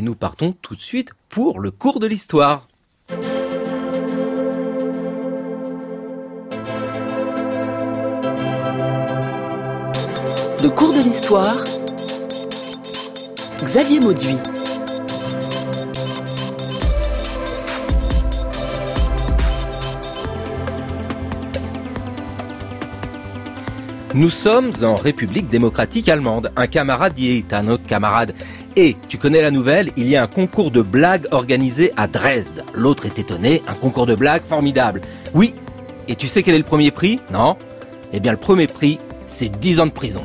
et nous partons tout de suite pour le cours de l'histoire. Le cours de l'histoire. Xavier Mauduit. Nous sommes en République démocratique allemande. Un camarade y est un autre camarade. Et, tu connais la nouvelle, il y a un concours de blagues organisé à Dresde. L'autre est étonné, un concours de blagues formidable. Oui. Et tu sais quel est le premier prix? Non? Eh bien, le premier prix, c'est 10 ans de prison.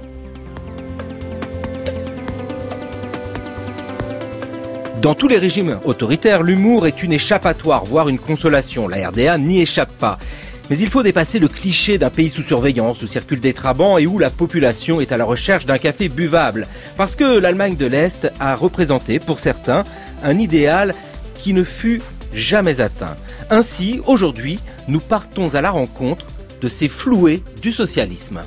Dans tous les régimes autoritaires, l'humour est une échappatoire, voire une consolation. La RDA n'y échappe pas. Mais il faut dépasser le cliché d'un pays sous surveillance où circulent des trabants et où la population est à la recherche d'un café buvable. Parce que l'Allemagne de l'Est a représenté, pour certains, un idéal qui ne fut jamais atteint. Ainsi, aujourd'hui, nous partons à la rencontre de ces floués du socialisme.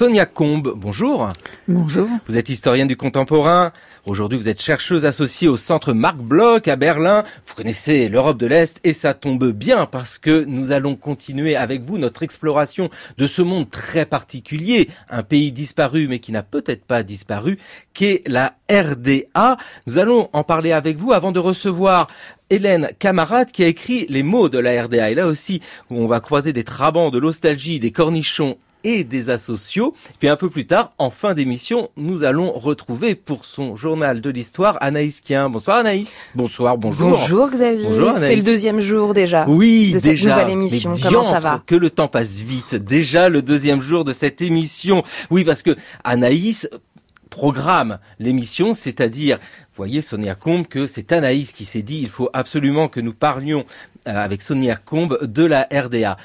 Sonia Combe, bonjour. Bonjour. Vous êtes historienne du contemporain. Aujourd'hui, vous êtes chercheuse associée au centre Marc Bloch à Berlin. Vous connaissez l'Europe de l'Est et ça tombe bien parce que nous allons continuer avec vous notre exploration de ce monde très particulier, un pays disparu mais qui n'a peut-être pas disparu, qu'est la RDA. Nous allons en parler avec vous avant de recevoir Hélène Camarade qui a écrit les mots de la RDA. Et là aussi, on va croiser des trabants, de l'ostalgie, des cornichons et des asociaux. Puis un peu plus tard, en fin d'émission, nous allons retrouver pour son journal de l'histoire Anaïs Kien. Bonsoir Anaïs. Bonsoir, bonjour. Bonjour Xavier. Bonjour C'est le deuxième jour déjà. Oui, de déjà. cette nouvelle émission. Mais Comment ça diantre, va Que le temps passe vite. Déjà le deuxième jour de cette émission. Oui, parce que Anaïs programme l'émission, c'est-à-dire, voyez Sonia Combe, que c'est Anaïs qui s'est dit il faut absolument que nous parlions euh, avec Sonia Combe de la RDA.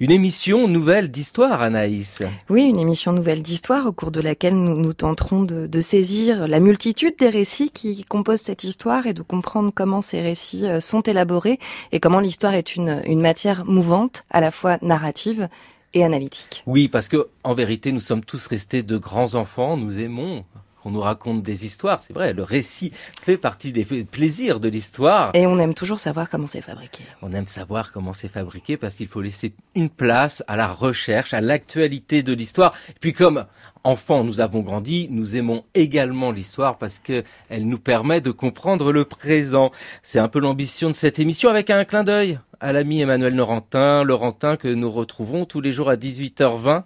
Une émission nouvelle d'histoire, Anaïs. Oui, une émission nouvelle d'histoire au cours de laquelle nous, nous tenterons de, de saisir la multitude des récits qui composent cette histoire et de comprendre comment ces récits euh, sont élaborés et comment l'histoire est une, une matière mouvante, à la fois narrative et analytique. Oui, parce que en vérité, nous sommes tous restés de grands enfants. Nous aimons qu'on nous raconte des histoires. C'est vrai, le récit fait partie des plaisirs de l'histoire. Et on aime toujours savoir comment c'est fabriqué. On aime savoir comment c'est fabriqué parce qu'il faut laisser une place à la recherche, à l'actualité de l'histoire. Et puis comme enfants, nous avons grandi, nous aimons également l'histoire parce que elle nous permet de comprendre le présent. C'est un peu l'ambition de cette émission avec un clin d'œil à l'ami Emmanuel Laurentin, Laurentin que nous retrouvons tous les jours à 18h20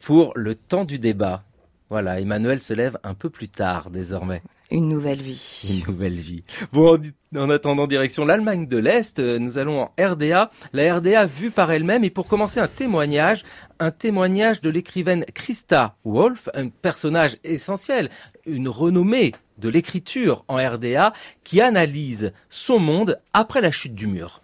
pour le temps du débat. Voilà, Emmanuel se lève un peu plus tard désormais. Une nouvelle vie. Une nouvelle vie. Bon, en, en attendant direction l'Allemagne de l'Est, euh, nous allons en RDA. La RDA vue par elle-même et pour commencer un témoignage, un témoignage de l'écrivaine Christa Wolf, un personnage essentiel, une renommée de l'écriture en RDA qui analyse son monde après la chute du mur.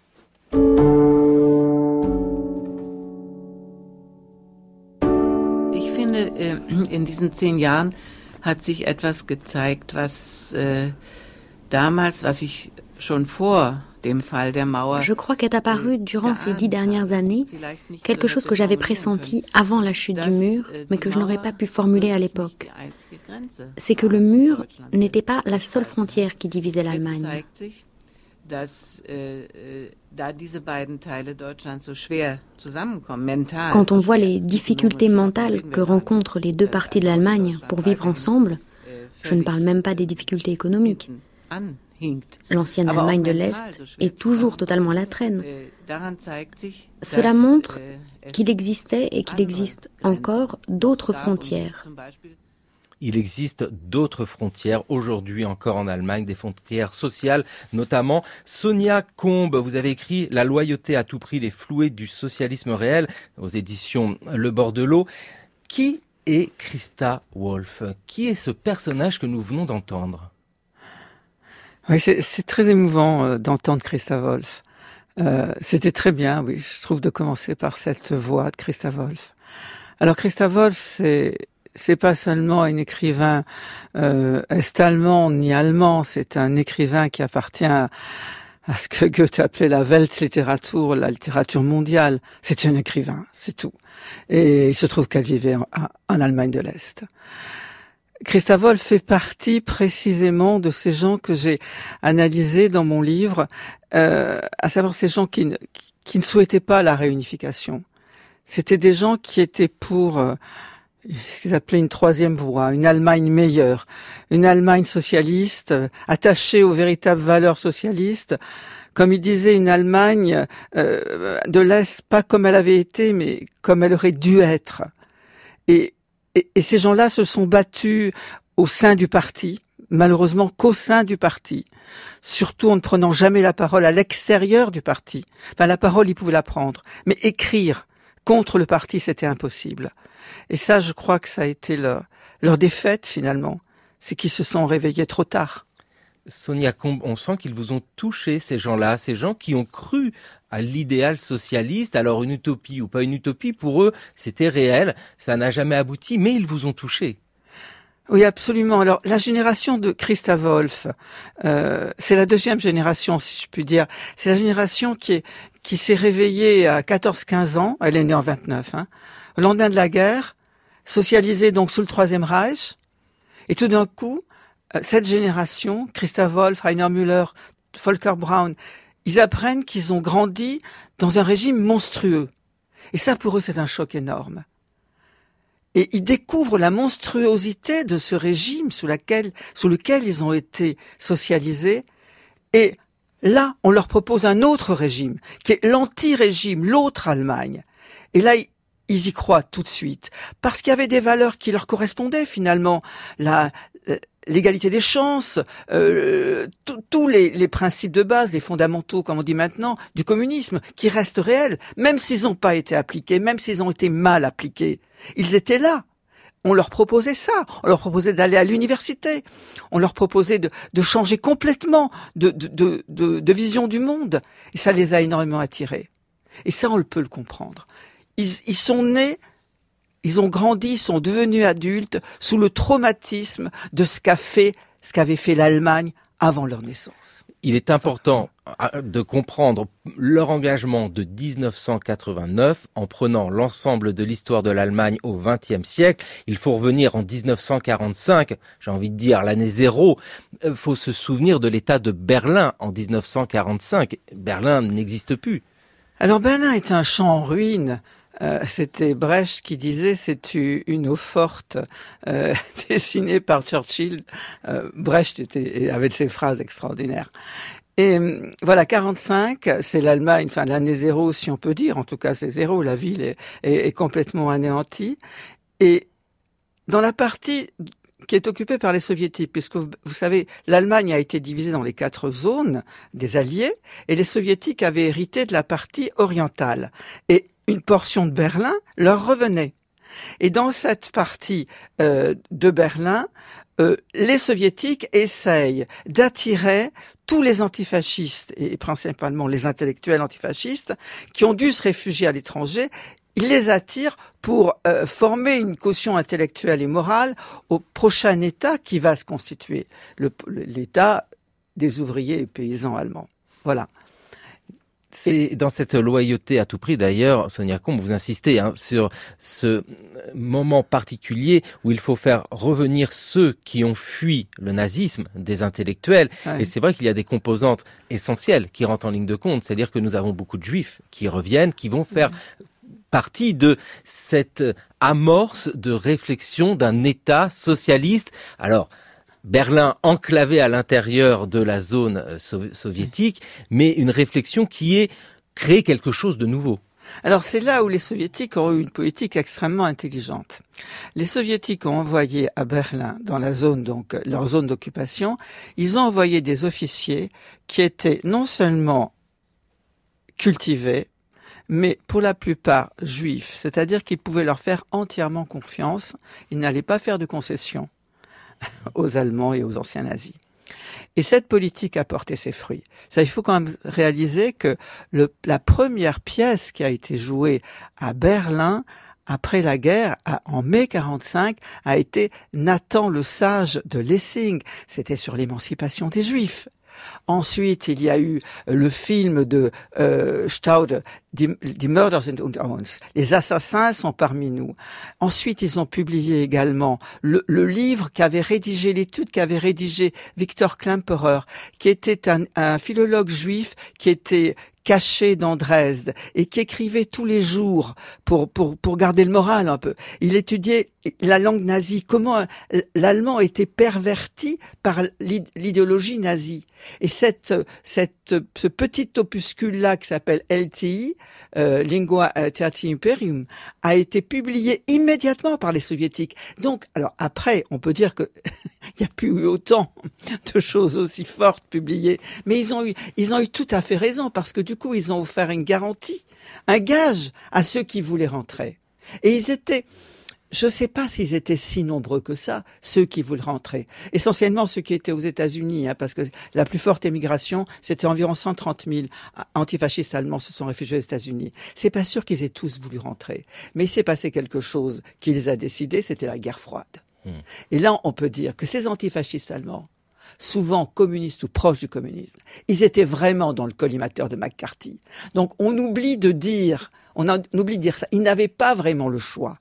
Finde, äh, in diesen zehn Jahren hat sich etwas gezeigt, was äh, damals, was ich schon vor dem Fall der Mauer Je crois qu'est apparu durant ces dix dernières années quelque chose que j'avais pressenti avant la chute du mur, mais que je n'aurais pas pu formuler à l'époque. C'est que le mur n'était pas la seule frontière qui divisait l'Allemagne. Äh, äh. Quand on voit les difficultés mentales que rencontrent les deux parties de l'Allemagne pour vivre ensemble, je ne parle même pas des difficultés économiques. L'ancienne Allemagne de l'Est est toujours totalement à la traîne. Cela montre qu'il existait et qu'il existe encore d'autres frontières. Il existe d'autres frontières aujourd'hui encore en Allemagne, des frontières sociales notamment. Sonia Combe, vous avez écrit La loyauté à tout prix, les floués du socialisme réel aux éditions Le bord de l'eau. Qui est Christa Wolf Qui est ce personnage que nous venons d'entendre? Oui, c'est très émouvant euh, d'entendre Christa Wolf. Euh, C'était très bien, oui, je trouve, de commencer par cette voix de Christa Wolf. Alors Christa Wolf, c'est c'est pas seulement un écrivain euh, est-allemand ni allemand, c'est un écrivain qui appartient à, ce que Goethe appelait la Weltliteratur, la littérature mondiale. C'est un écrivain, c'est tout. Et il se trouve qu'elle vivait en, Allemagne de l'Est. Christa Wolf fait partie précisément de ces gens que j'ai analysés dans mon livre, euh, à savoir ces gens qui ne, qui ne souhaitaient pas la réunification. C'était des gens qui étaient pour euh, ce qu'ils appelaient une troisième voie, une Allemagne meilleure, une Allemagne socialiste, euh, attachée aux véritables valeurs socialistes, comme il disait, une Allemagne euh, de l'Est, pas comme elle avait été, mais comme elle aurait dû être. Et, et, ces gens-là se sont battus au sein du parti, malheureusement qu'au sein du parti, surtout en ne prenant jamais la parole à l'extérieur du parti. Enfin, la parole, ils pouvaient la prendre, mais écrire contre le parti, c'était impossible. Et ça, je crois que ça a été leur, leur défaite finalement, c'est qu'ils se sont réveillés trop tard. Sonia Combe, on sent qu'ils vous ont touché, ces gens-là, ces gens qui ont cru à l'idéal socialiste. Alors une utopie ou pas une utopie, pour eux, c'était réel, ça n'a jamais abouti, mais ils vous ont touché. Oui, absolument. Alors, la génération de Christa Wolf, euh, c'est la deuxième génération, si je puis dire. C'est la génération qui est qui s'est réveillée à 14-15 ans. Elle est née en 29. Hein, au lendemain de la guerre, socialisée donc sous le Troisième Reich. Et tout d'un coup, euh, cette génération, Christa Wolf, Rainer Müller, Volker Braun, ils apprennent qu'ils ont grandi dans un régime monstrueux. Et ça, pour eux, c'est un choc énorme. Et ils découvrent la monstruosité de ce régime sous, laquelle, sous lequel ils ont été socialisés. Et là, on leur propose un autre régime, qui est l'anti-régime, l'autre Allemagne. Et là, ils y croient tout de suite, parce qu'il y avait des valeurs qui leur correspondaient finalement. La, l'égalité des chances, euh, tous les, principes de base, les fondamentaux, comme on dit maintenant, du communisme, qui restent réels, même s'ils n'ont pas été appliqués, même s'ils ont été mal appliqués. Ils étaient là. On leur proposait ça. On leur proposait d'aller à l'université. On leur proposait de, de changer complètement de, de, de, vision du monde. Et ça les a énormément attirés. Et ça, on peut le comprendre. Ils, ils sont nés ils ont grandi, sont devenus adultes sous le traumatisme de ce qu'a fait, ce qu'avait fait l'Allemagne avant leur naissance. Il est important euh, de comprendre leur engagement de 1989 en prenant l'ensemble de l'histoire de l'Allemagne au XXe siècle. Il faut revenir en 1945, j'ai envie de dire l'année zéro. Il euh, faut se souvenir de l'état de Berlin en 1945. Berlin n'existe plus. Alors Berlin est un champ en ruine. Euh, c'était Brecht qui disait c'est une eau forte euh, dessinée par Churchill. Euh, Brecht était, avait ses phrases extraordinaires. Et voilà, 45, c'est l'Allemagne, enfin l'année zéro, si on peut dire. En tout cas, c'est zéro. La ville est, est, complètement anéantie. Et dans la partie qui est occupée par les soviétiques, puisque vous, vous savez, l'Allemagne a été divisée dans les quatre zones des Alliés, et les soviétiques avaient hérité de la partie orientale. Et une portion de Berlin leur revenait. Et dans cette partie euh, de Berlin, euh, les soviétiques essayent d'attirer tous les antifascistes, et principalement les intellectuels antifascistes, qui ont dû se réfugier à l'étranger, ils les attirent pour euh, former une caution intellectuelle et morale au prochain État qui va se constituer, l'État des ouvriers et paysans allemands. Voilà. C'est dans cette loyauté à tout prix d'ailleurs, Sonia Combe, vous insistez hein, sur ce moment particulier où il faut faire revenir ceux qui ont fui le nazisme, des intellectuels. Et c'est vrai qu'il y a des composantes essentielles qui rentrent en ligne de compte. C'est-à-dire que nous avons beaucoup de juifs qui reviennent, qui vont faire partie de cette amorce de réflexion d'un État socialiste. Alors, Berlin enclavé à l'intérieur de la zone euh, soviétique, mais une réflexion qui est créer quelque chose de nouveau. Alors c'est là où les soviétiques ont eu une politique extrêmement intelligente. Les soviétiques ont envoyé à Berlin, dans la zone donc leur zone d'occupation, ils ont envoyé des officiers qui étaient non seulement cultivés, mais pour la plupart juifs, c'est-à-dire qu'ils pouvaient leur faire entièrement confiance, ils n'allaient pas faire de concessions. aux Allemands et aux anciens nazis. Et cette politique a porté ses fruits. Ça, il faut quand même réaliser que le, la première pièce qui a été jouée à Berlin après la guerre, en mai 45, a été Nathan le Sage de Lessing. C'était sur l'émancipation des Juifs. Ensuite, il y a eu le film de euh, Staude, Die, Murders unter uns. Les assassins sont parmi nous. Ensuite, ils ont publié également le, livre qu'avait rédigé, l'étude qu'avait rédigé Victor Klemperer, qui était un philologue juif qui était caché dans Dresde et qui écrivait tous les jours pour, pour, pour garder le moral un peu. Il étudiait la langue nazie, comment l'allemand était perverti par l'idéologie nazie. Et cette, cette, ce petit opuscule-là qui s'appelle LTI, euh, Lingua Theati Imperium, a été publié immédiatement par les soviétiques. Donc, alors après, on peut dire que il n'y a plus eu autant de choses aussi fortes publiées, mais ils ont eu, ils ont eu tout à fait raison parce que du coup, ils ont offert une garantie, un gage à ceux qui voulaient rentrer. Et ils étaient, je ne sais pas s'ils étaient si nombreux que ça, ceux qui voulaient rentrer. Essentiellement ceux qui étaient aux États-Unis, hein, parce que la plus forte émigration, c'était environ 130 000 antifascistes allemands se sont réfugiés aux États-Unis. C'est pas sûr qu'ils aient tous voulu rentrer, mais il s'est passé quelque chose qui les a décidés, c'était la guerre froide. Et là, on peut dire que ces antifascistes allemands, souvent communistes ou proches du communisme, ils étaient vraiment dans le collimateur de McCarthy. Donc on oublie de dire, on, on oublie de dire ça, ils n'avaient pas vraiment le choix.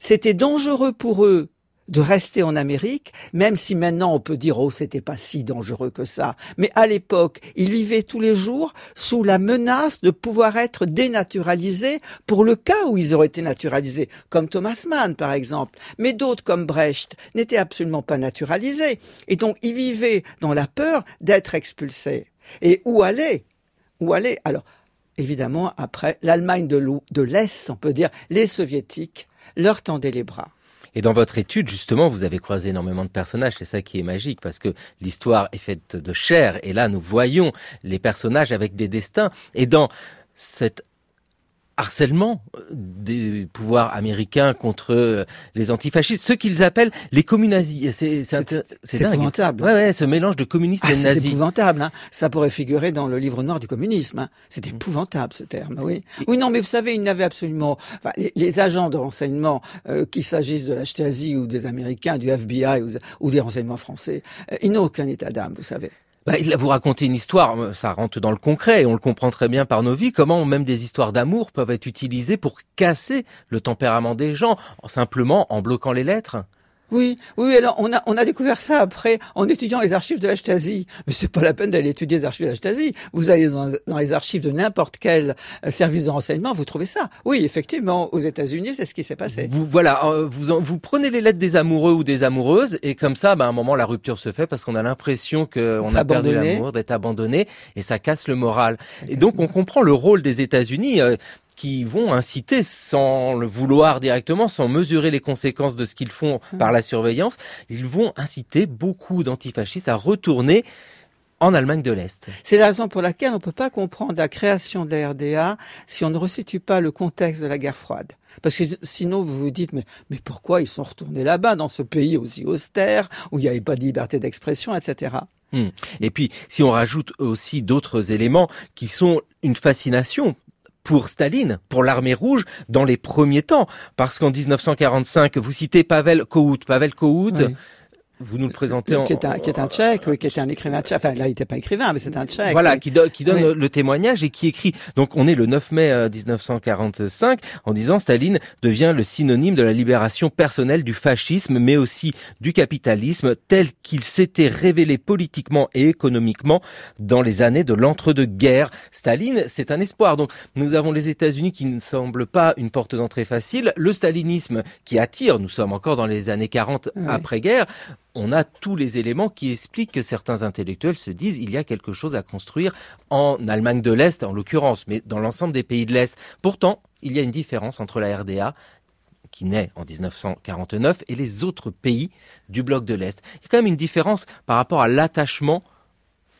C'était dangereux pour eux de rester en Amérique, même si maintenant on peut dire oh c'était pas si dangereux que ça. Mais à l'époque, ils vivaient tous les jours sous la menace de pouvoir être dénaturalisés pour le cas où ils auraient été naturalisés, comme Thomas Mann par exemple. Mais d'autres comme Brecht n'étaient absolument pas naturalisés et donc ils vivaient dans la peur d'être expulsés. Et où aller? Où aller? Alors évidemment après l'Allemagne de l'Est, on peut dire les soviétiques leur tendaient les bras. Et dans votre étude, justement, vous avez croisé énormément de personnages. C'est ça qui est magique, parce que l'histoire est faite de chair. Et là, nous voyons les personnages avec des destins. Et dans cette harcèlement euh, des pouvoirs américains contre euh, les antifascistes, ce qu'ils appellent les communazis. C'est c'est épouvantable. Ouais, ouais, ce mélange de communisme ah, et de nazis. C'est épouvantable. Hein. Ça pourrait figurer dans le livre noir du communisme. Hein. C'est mm. épouvantable ce terme. Oui. Oui, non, mais vous savez, ils n'avaient absolument. Enfin, les, agents de renseignement, euh, qu'il s'agisse de la Stasi ou des Américains, du FBI ou, ou des renseignements français, ils n'ont aucun état d'âme, vous savez. Bah, il a vous raconté une histoire, euh, ça rentre dans le concret et on le comprend très bien par nos vies, comment même des histoires d'amour peuvent être utilisées pour casser le tempérament des gens, simplement en bloquant les lettres. Oui, oui, alors on a, on a découvert ça après en étudiant les archives de la Stasi. Mais c'est pas la peine d'aller étudier les archives de la Stasi. Vous allez dans, dans les archives de n'importe quel euh, service de renseignement, vous trouvez ça. Oui, effectivement, aux États-Unis, c'est ce qui s'est passé. Vous, voilà, euh, vous, vous prenez les lettres des amoureux ou des amoureuses et comme ça, ben, à un moment, la rupture se fait parce qu'on a l'impression qu'on a perdu l'amour, d'être abandonné et ça casse le moral. et donc, on comprend le rôle des États-Unis. Euh, qui vont inciter, sans le vouloir directement, sans mesurer les conséquences de ce qu'ils font mmh. par la surveillance, ils vont inciter beaucoup d'antifascistes à retourner en Allemagne de l'Est. C'est la raison pour laquelle on ne peut pas comprendre la création de la RDA si on ne resitue pas le contexte de la guerre froide. Parce que sinon, vous vous dites, mais, mais pourquoi ils sont retournés là-bas, dans ce pays aussi austère, où il n'y avait pas de liberté d'expression, etc. Mmh. Et puis, si on rajoute aussi d'autres éléments qui sont une fascination pour Staline, pour l'armée rouge, dans les premiers temps. Parce qu'en 1945, vous citez Pavel Kohout. Pavel Kohout, vous nous le présentez en... Qui est un, qui est un tchèque, oui, qui est un écrivain tchèque. Enfin, là, il n'était pas écrivain, mais c'est un tchèque. Voilà, qui, qui donne le témoignage et qui écrit. Donc, on est le 9 mai 1945 euh, en disant Staline devient le synonyme de la libération personnelle du fascisme, mais aussi du capitalisme tel qu'il s'était révélé politiquement et économiquement dans les années de l'entre-deux-guerres. Staline, c'est un espoir. Donc, nous avons les États-Unis qui ne semblent pas une porte d'entrée facile, le stalinisme qui attire. Nous sommes encore dans les années 40 après-guerre on a tous les éléments qui expliquent que certains intellectuels se disent il y a quelque chose à construire en Allemagne de l'Est, en l'occurrence, mais dans l'ensemble des pays de l'Est. Pourtant, il y a une différence entre la RDA qui naît en 1949 et les autres pays du bloc de l'Est. Il y a quand même une différence par rapport à l'attachement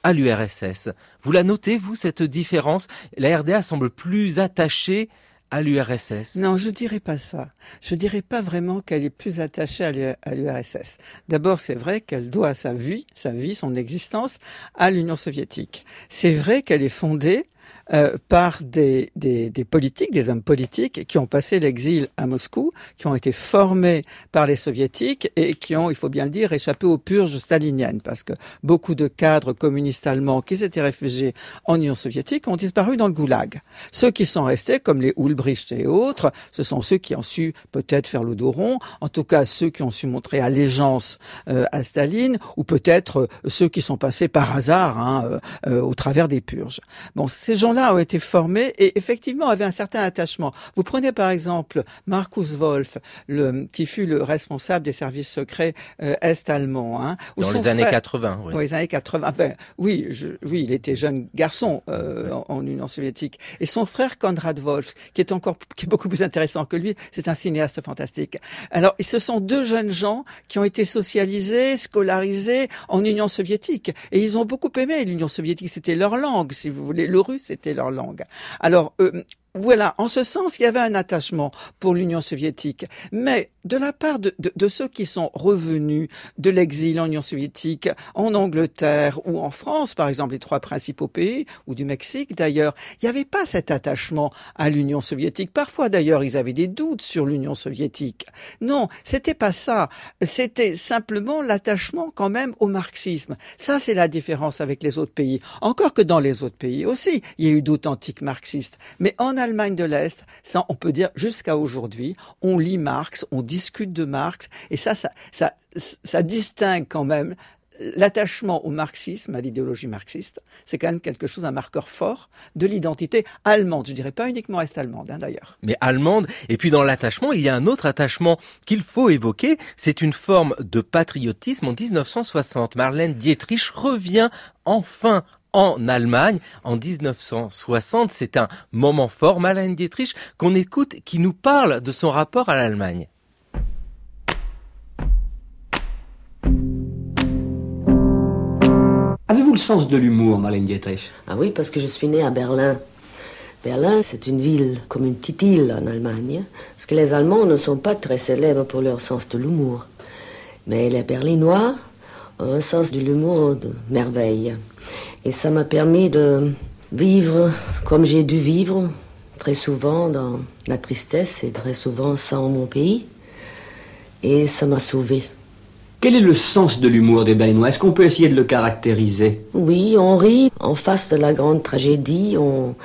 à l'URSS. Vous la notez, vous, cette différence? La RDA semble plus attachée à l'URSS Non, je dirais pas ça. Je dirais pas vraiment qu'elle est plus attachée à l'URSS. D'abord, c'est vrai qu'elle doit sa vie, sa vie, son existence à l'Union soviétique. C'est vrai qu'elle est fondée euh, par des, des, des, politiques, des hommes politiques qui ont passé l'exil à Moscou, qui ont été formés par les soviétiques et qui ont, il faut bien le dire, échappé aux purges staliniennes, parce que beaucoup de cadres communistes allemands qui s'étaient réfugiés en Union soviétique ont disparu dans le goulag. Ceux qui sont restés, comme les Ulbricht et autres, ce sont ceux qui ont su peut-être faire le dos rond, en tout cas ceux qui ont su montrer allégeance euh, à Staline, ou peut-être euh, ceux qui sont passés par hasard hein, euh, au travers des purges. Bon, ces gens ont été formés et effectivement avaient un certain attachement. Vous prenez par exemple Markus Wolf, le, qui fut le responsable des services secrets euh, est-allemands. Hein, Dans les années 80, oui. Dans les années 80. Enfin, oui, je, oui, il était jeune garçon euh, en, Union soviétique. Et son frère Konrad Wolf, qui est encore qui est beaucoup plus intéressant que lui, c'est un cinéaste fantastique. Alors, ce sont deux jeunes gens qui ont été socialisés, scolarisés en Union soviétique. Et ils ont beaucoup aimé l'Union soviétique. C'était leur langue, si vous voulez. Le russe, c'était leur langue. Alors, euh, voilà, en ce sens, il y avait un attachement pour l'Union soviétique. Mais de la part de, ceux qui sont revenus de l'exil en Union soviétique, en Angleterre ou en France, par exemple, les trois principaux pays, ou du Mexique d'ailleurs, il n'y avait pas cet attachement à l'Union soviétique. Parfois d'ailleurs, ils avaient des doutes sur l'Union soviétique. Non, c'était pas ça. C'était simplement l'attachement quand même au marxisme. Ça, c'est la différence avec les autres pays. Encore que dans les autres pays aussi, il y a eu d'authentiques marxistes. Mais Allemagne de l'Est, ça, on peut dire jusqu'à aujourd'hui, on lit Marx, on discute de Marx, et ça, ça, ça, ça distingue quand même l'attachement au marxisme, à l'idéologie marxiste, c'est quand même quelque chose, un marqueur fort de l'identité allemande. Je dirais pas uniquement est-allemande, hein, d'ailleurs. Mais allemande. Et puis dans l'attachement, il y a un autre attachement qu'il faut évoquer. C'est une forme de patriotisme. En 1960, Marlène Dietrich revient enfin en Allemagne en 1960. C'est un moment fort, Marlène Dietrich, qu'on écoute, qui nous parle de son rapport à l'Allemagne. Avez-vous le sens de l'humour, Marlène Dietrich? Ah oui, parce que je suis née à Berlin. Berlin, c'est une ville comme une petite île en Allemagne, parce que les Allemands ne sont pas très célèbres pour leur sens de l'humour. Mais les Berlinois ont un sens de l'humour de merveille. Et ça m'a permis de vivre comme j'ai dû vivre, très souvent dans la tristesse et très souvent sans mon pays. Et ça m'a sauvé. Quel est le sens de l'humour des Berlinois? Est-ce qu'on peut essayer de le caractériser? Oui, on rit en face de la grande tragédie. On,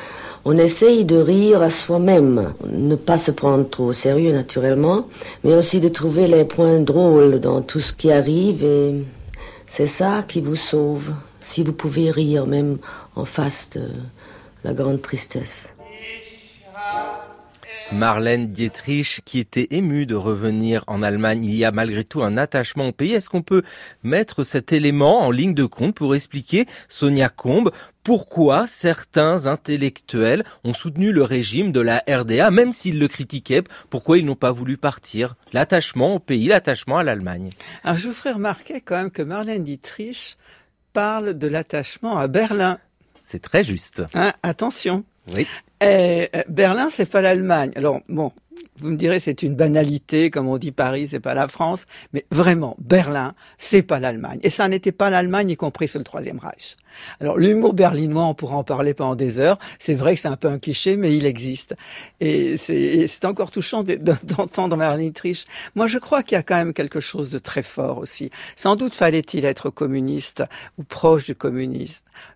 on essaye de rire à soi-même, ne pas se prendre trop au sérieux naturellement, mais aussi de trouver les points drôles dans tout ce qui arrive et c'est ça qui vous sauve si vous pouvez rire même en face de la grande tristesse. Marlène Dietrich, qui était émue de revenir en Allemagne, il y a malgré tout un attachement au pays. Est-ce qu'on peut mettre cet élément en ligne de compte pour expliquer, Sonia Combe, pourquoi certains intellectuels ont soutenu le régime de la RDA, même s'ils le critiquaient, pourquoi ils n'ont pas voulu partir? L'attachement au pays, l'attachement à l'Allemagne. Alors je vous ferai remarquer quand même que Marlène Dietrich parle de l'attachement à Berlin. C'est très juste. Hein, attention. Oui. Et euh, Berlin, c'est pas l'Allemagne. Alors bon, vous me direz c'est une banalité, comme on dit Paris, c'est pas la France, mais vraiment Berlin, c'est pas l'Allemagne. Et ça n'était pas l'Allemagne, y compris sous le Troisième Reich. Alors l'humour berlinois, on pourra en parler pendant des heures. C'est vrai que c'est un peu un cliché, mais il existe. Et c'est encore touchant d'entendre Marlene Dietrich. Moi, je crois qu'il y a quand même quelque chose de très fort aussi. Sans doute fallait-il être communiste ou proche du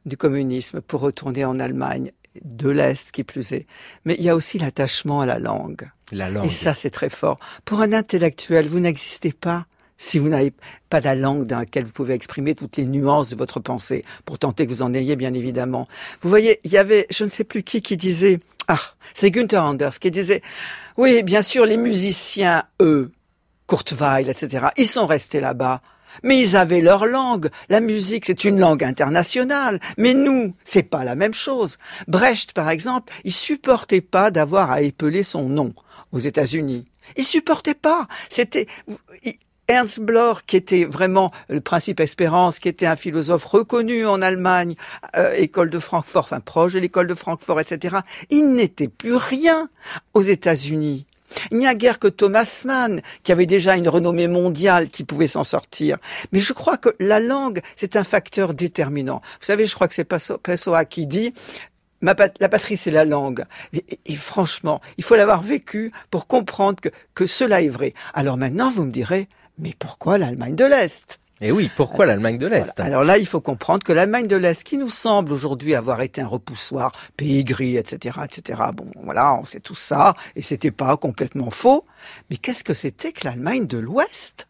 du communisme pour retourner en Allemagne de l'Est qui plus est. Mais il y a aussi l'attachement à la langue. La langue. Et ça, c'est très fort. Pour un intellectuel, vous n'existez pas si vous n'avez pas la langue dans laquelle vous pouvez exprimer toutes les nuances de votre pensée, pour tenter que vous en ayez, bien évidemment. Vous voyez, il y avait, je ne sais plus qui, qui disait, ah, c'est Günther Anders qui disait, oui, bien sûr, les musiciens, eux, Weill, etc., ils sont restés là-bas mais ils avaient leur langue. La musique, c'est une langue internationale. Mais nous, c'est pas la même chose. Brecht, par exemple, il supportait pas d'avoir à épeler son nom aux États-Unis. Il supportait pas. C'était, Ernst Bloch, qui était vraiment le principe espérance, qui était un philosophe reconnu en Allemagne, euh, école de Francfort, enfin proche de l'école de Francfort, etc., il n'était plus rien aux États-Unis. Il n'y a guère que Thomas Mann, qui avait déjà une renommée mondiale, qui pouvait s'en sortir. Mais je crois que la langue, c'est un facteur déterminant. Vous savez, je crois que c'est Pessoa qui dit, la patrie, c'est la langue. Et, franchement, il faut l'avoir vécu pour comprendre que, que cela est vrai. Alors maintenant, vous me direz, mais pourquoi l'Allemagne de l'Est? Et oui, pourquoi l'Allemagne de l'Est? Alors là, il faut comprendre que l'Allemagne de l'Est, qui nous semble aujourd'hui avoir été un repoussoir, pays gris, etc., etc. Bon, voilà, on sait tout ça, et c'était pas complètement faux. Mais qu'est-ce que c'était que l'Allemagne de l'Ouest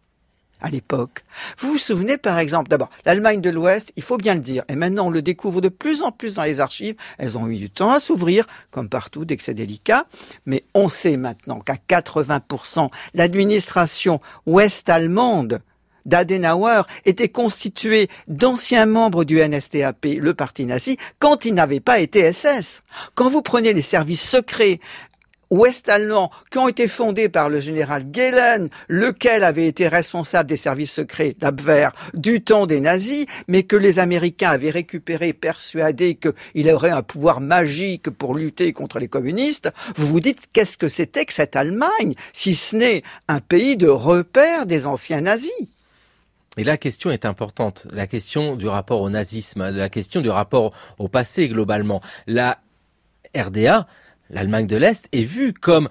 à l'époque? Vous vous souvenez par exemple, d'abord, l'Allemagne de l'Ouest, il faut bien le dire, et maintenant on le découvre de plus en plus dans les archives, elles ont eu du temps à s'ouvrir, comme partout dès que c'est délicat, mais on sait maintenant qu'à 80%, l'administration ouest-allemande d'Adenauer était constituée d'anciens membres du NSDAP, le parti nazi, quand il n'avait pas été SS. Quand vous prenez les services secrets ouest-allemands qui ont été fondés par le général Gehlen, lequel avait été responsable des services secrets d'Abwehr du temps des nazis, mais que les Américains avaient récupéré, persuadés qu'il aurait un pouvoir magique pour lutter contre les communistes, vous vous dites qu'est-ce que c'était que cette Allemagne, si ce n'est un pays de repère des anciens nazis? Et la question est importante, la question du rapport au nazisme, la question du rapport au passé globalement. La RDA, l'Allemagne de l'Est est vue comme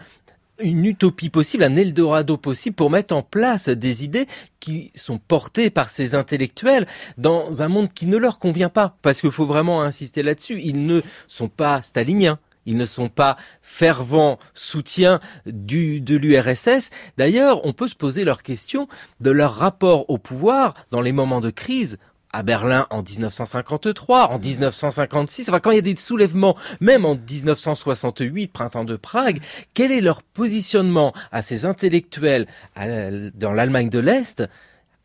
une utopie possible, un Eldorado possible pour mettre en place des idées qui sont portées par ces intellectuels dans un monde qui ne leur convient pas. Parce qu'il faut vraiment insister là-dessus. Ils ne sont pas staliniens. Ils ne sont pas fervents soutiens de l'URSS. D'ailleurs, on peut se poser leur question de leur rapport au pouvoir dans les moments de crise à Berlin en 1953, en 1956, enfin quand il y a des soulèvements, même en 1968, printemps de Prague, quel est leur positionnement à ces intellectuels dans l'Allemagne de l'Est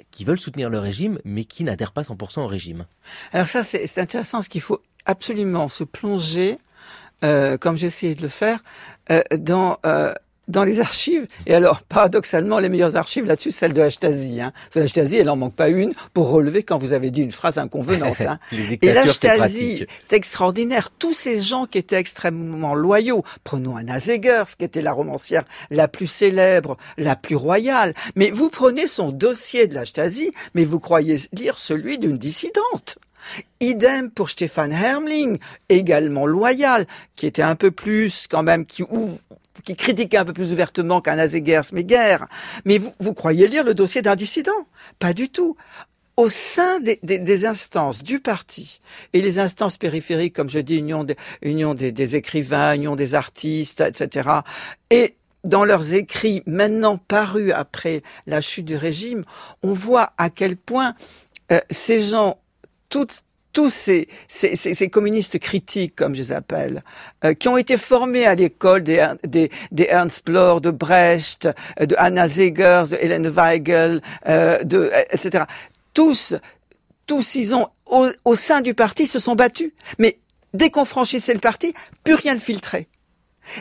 qui veulent soutenir le régime, mais qui n'adhèrent pas 100% au régime? Alors ça, c'est intéressant, parce qu'il faut absolument se plonger, euh, comme j'ai essayé de le faire, euh, dans euh, dans les archives. Et alors, paradoxalement, les meilleures archives là-dessus, celles de la Stasi. Hein. La Stasi, elle n'en manque pas une pour relever quand vous avez dit une phrase inconvenante. Hein. et la Stasi, c'est extraordinaire. Tous ces gens qui étaient extrêmement loyaux. Prenons Anna Zegers, qui était la romancière la plus célèbre, la plus royale. Mais vous prenez son dossier de la Stasi, mais vous croyez lire celui d'une dissidente. Idem pour Stéphane Hermling, également loyal, qui était un peu plus quand même, qui critiquait un peu plus ouvertement qu'un Azegers, mais guerre. Mais vous, vous croyez lire le dossier d'un dissident? Pas du tout au sein des, instances du parti et les instances périphériques, comme je dis, union, des, écrivains, union des artistes, etc. Et dans leurs écrits maintenant parus après la chute du régime, on voit à quel point euh, ces gens, tous ces, ces, ces, communistes critiques, comme je les appelle, euh, qui ont été formés à l'école des, des, des, Ernst Bloch, de Brecht, euh, de Anna Zegers, de Hélène Weigel, euh, de, etc. Tous, tous, ils ont, au, au sein du parti, se sont battus. Mais dès qu'on franchissait le parti, plus rien ne filtrait.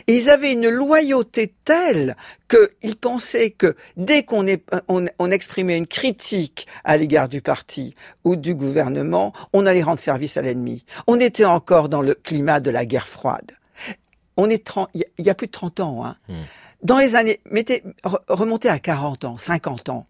Et ils avaient une loyauté telle qu'ils pensaient que dès qu'on on, exprimait une critique à l'égard du parti ou du gouvernement, on allait rendre service à l'ennemi. On était encore dans le climat de la guerre froide. On est il y a plus de 30 ans. Hein. Hmm. Dans les années, mettez, remontez à 40 ans, 50 ans.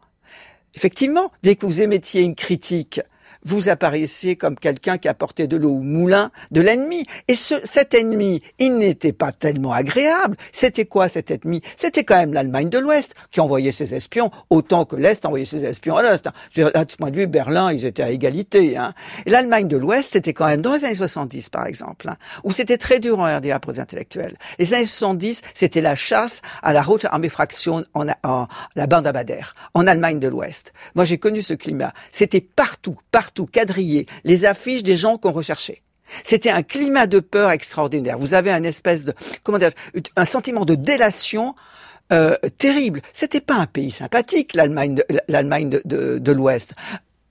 Effectivement, dès que vous émettiez une critique vous apparaissiez comme quelqu'un qui apportait de l'eau au moulin de l'ennemi. Et ce, cet ennemi, il n'était pas tellement agréable. C'était quoi cet ennemi? C'était quand même l'Allemagne de l'Ouest qui envoyait ses espions autant que l'Est envoyait ses espions à l'Est. À ce point de vue, Berlin, ils étaient à égalité. Hein. L'Allemagne de l'Ouest, c'était quand même dans les années 70, par exemple, hein, où c'était très dur en RDA pour les intellectuels. Les années 70, c'était la chasse à la Rote Armee Fraktion en, en la bande à Bader, en Allemagne de l'Ouest. Moi, j'ai connu ce climat. C'était partout, partout tout quadrillé les affiches des gens qu'on recherchait. C'était un climat de peur extraordinaire. Vous avez un espèce de, comment dire, un sentiment de délation euh, terrible. C'était pas un pays sympathique, l'Allemagne, de, l'Ouest.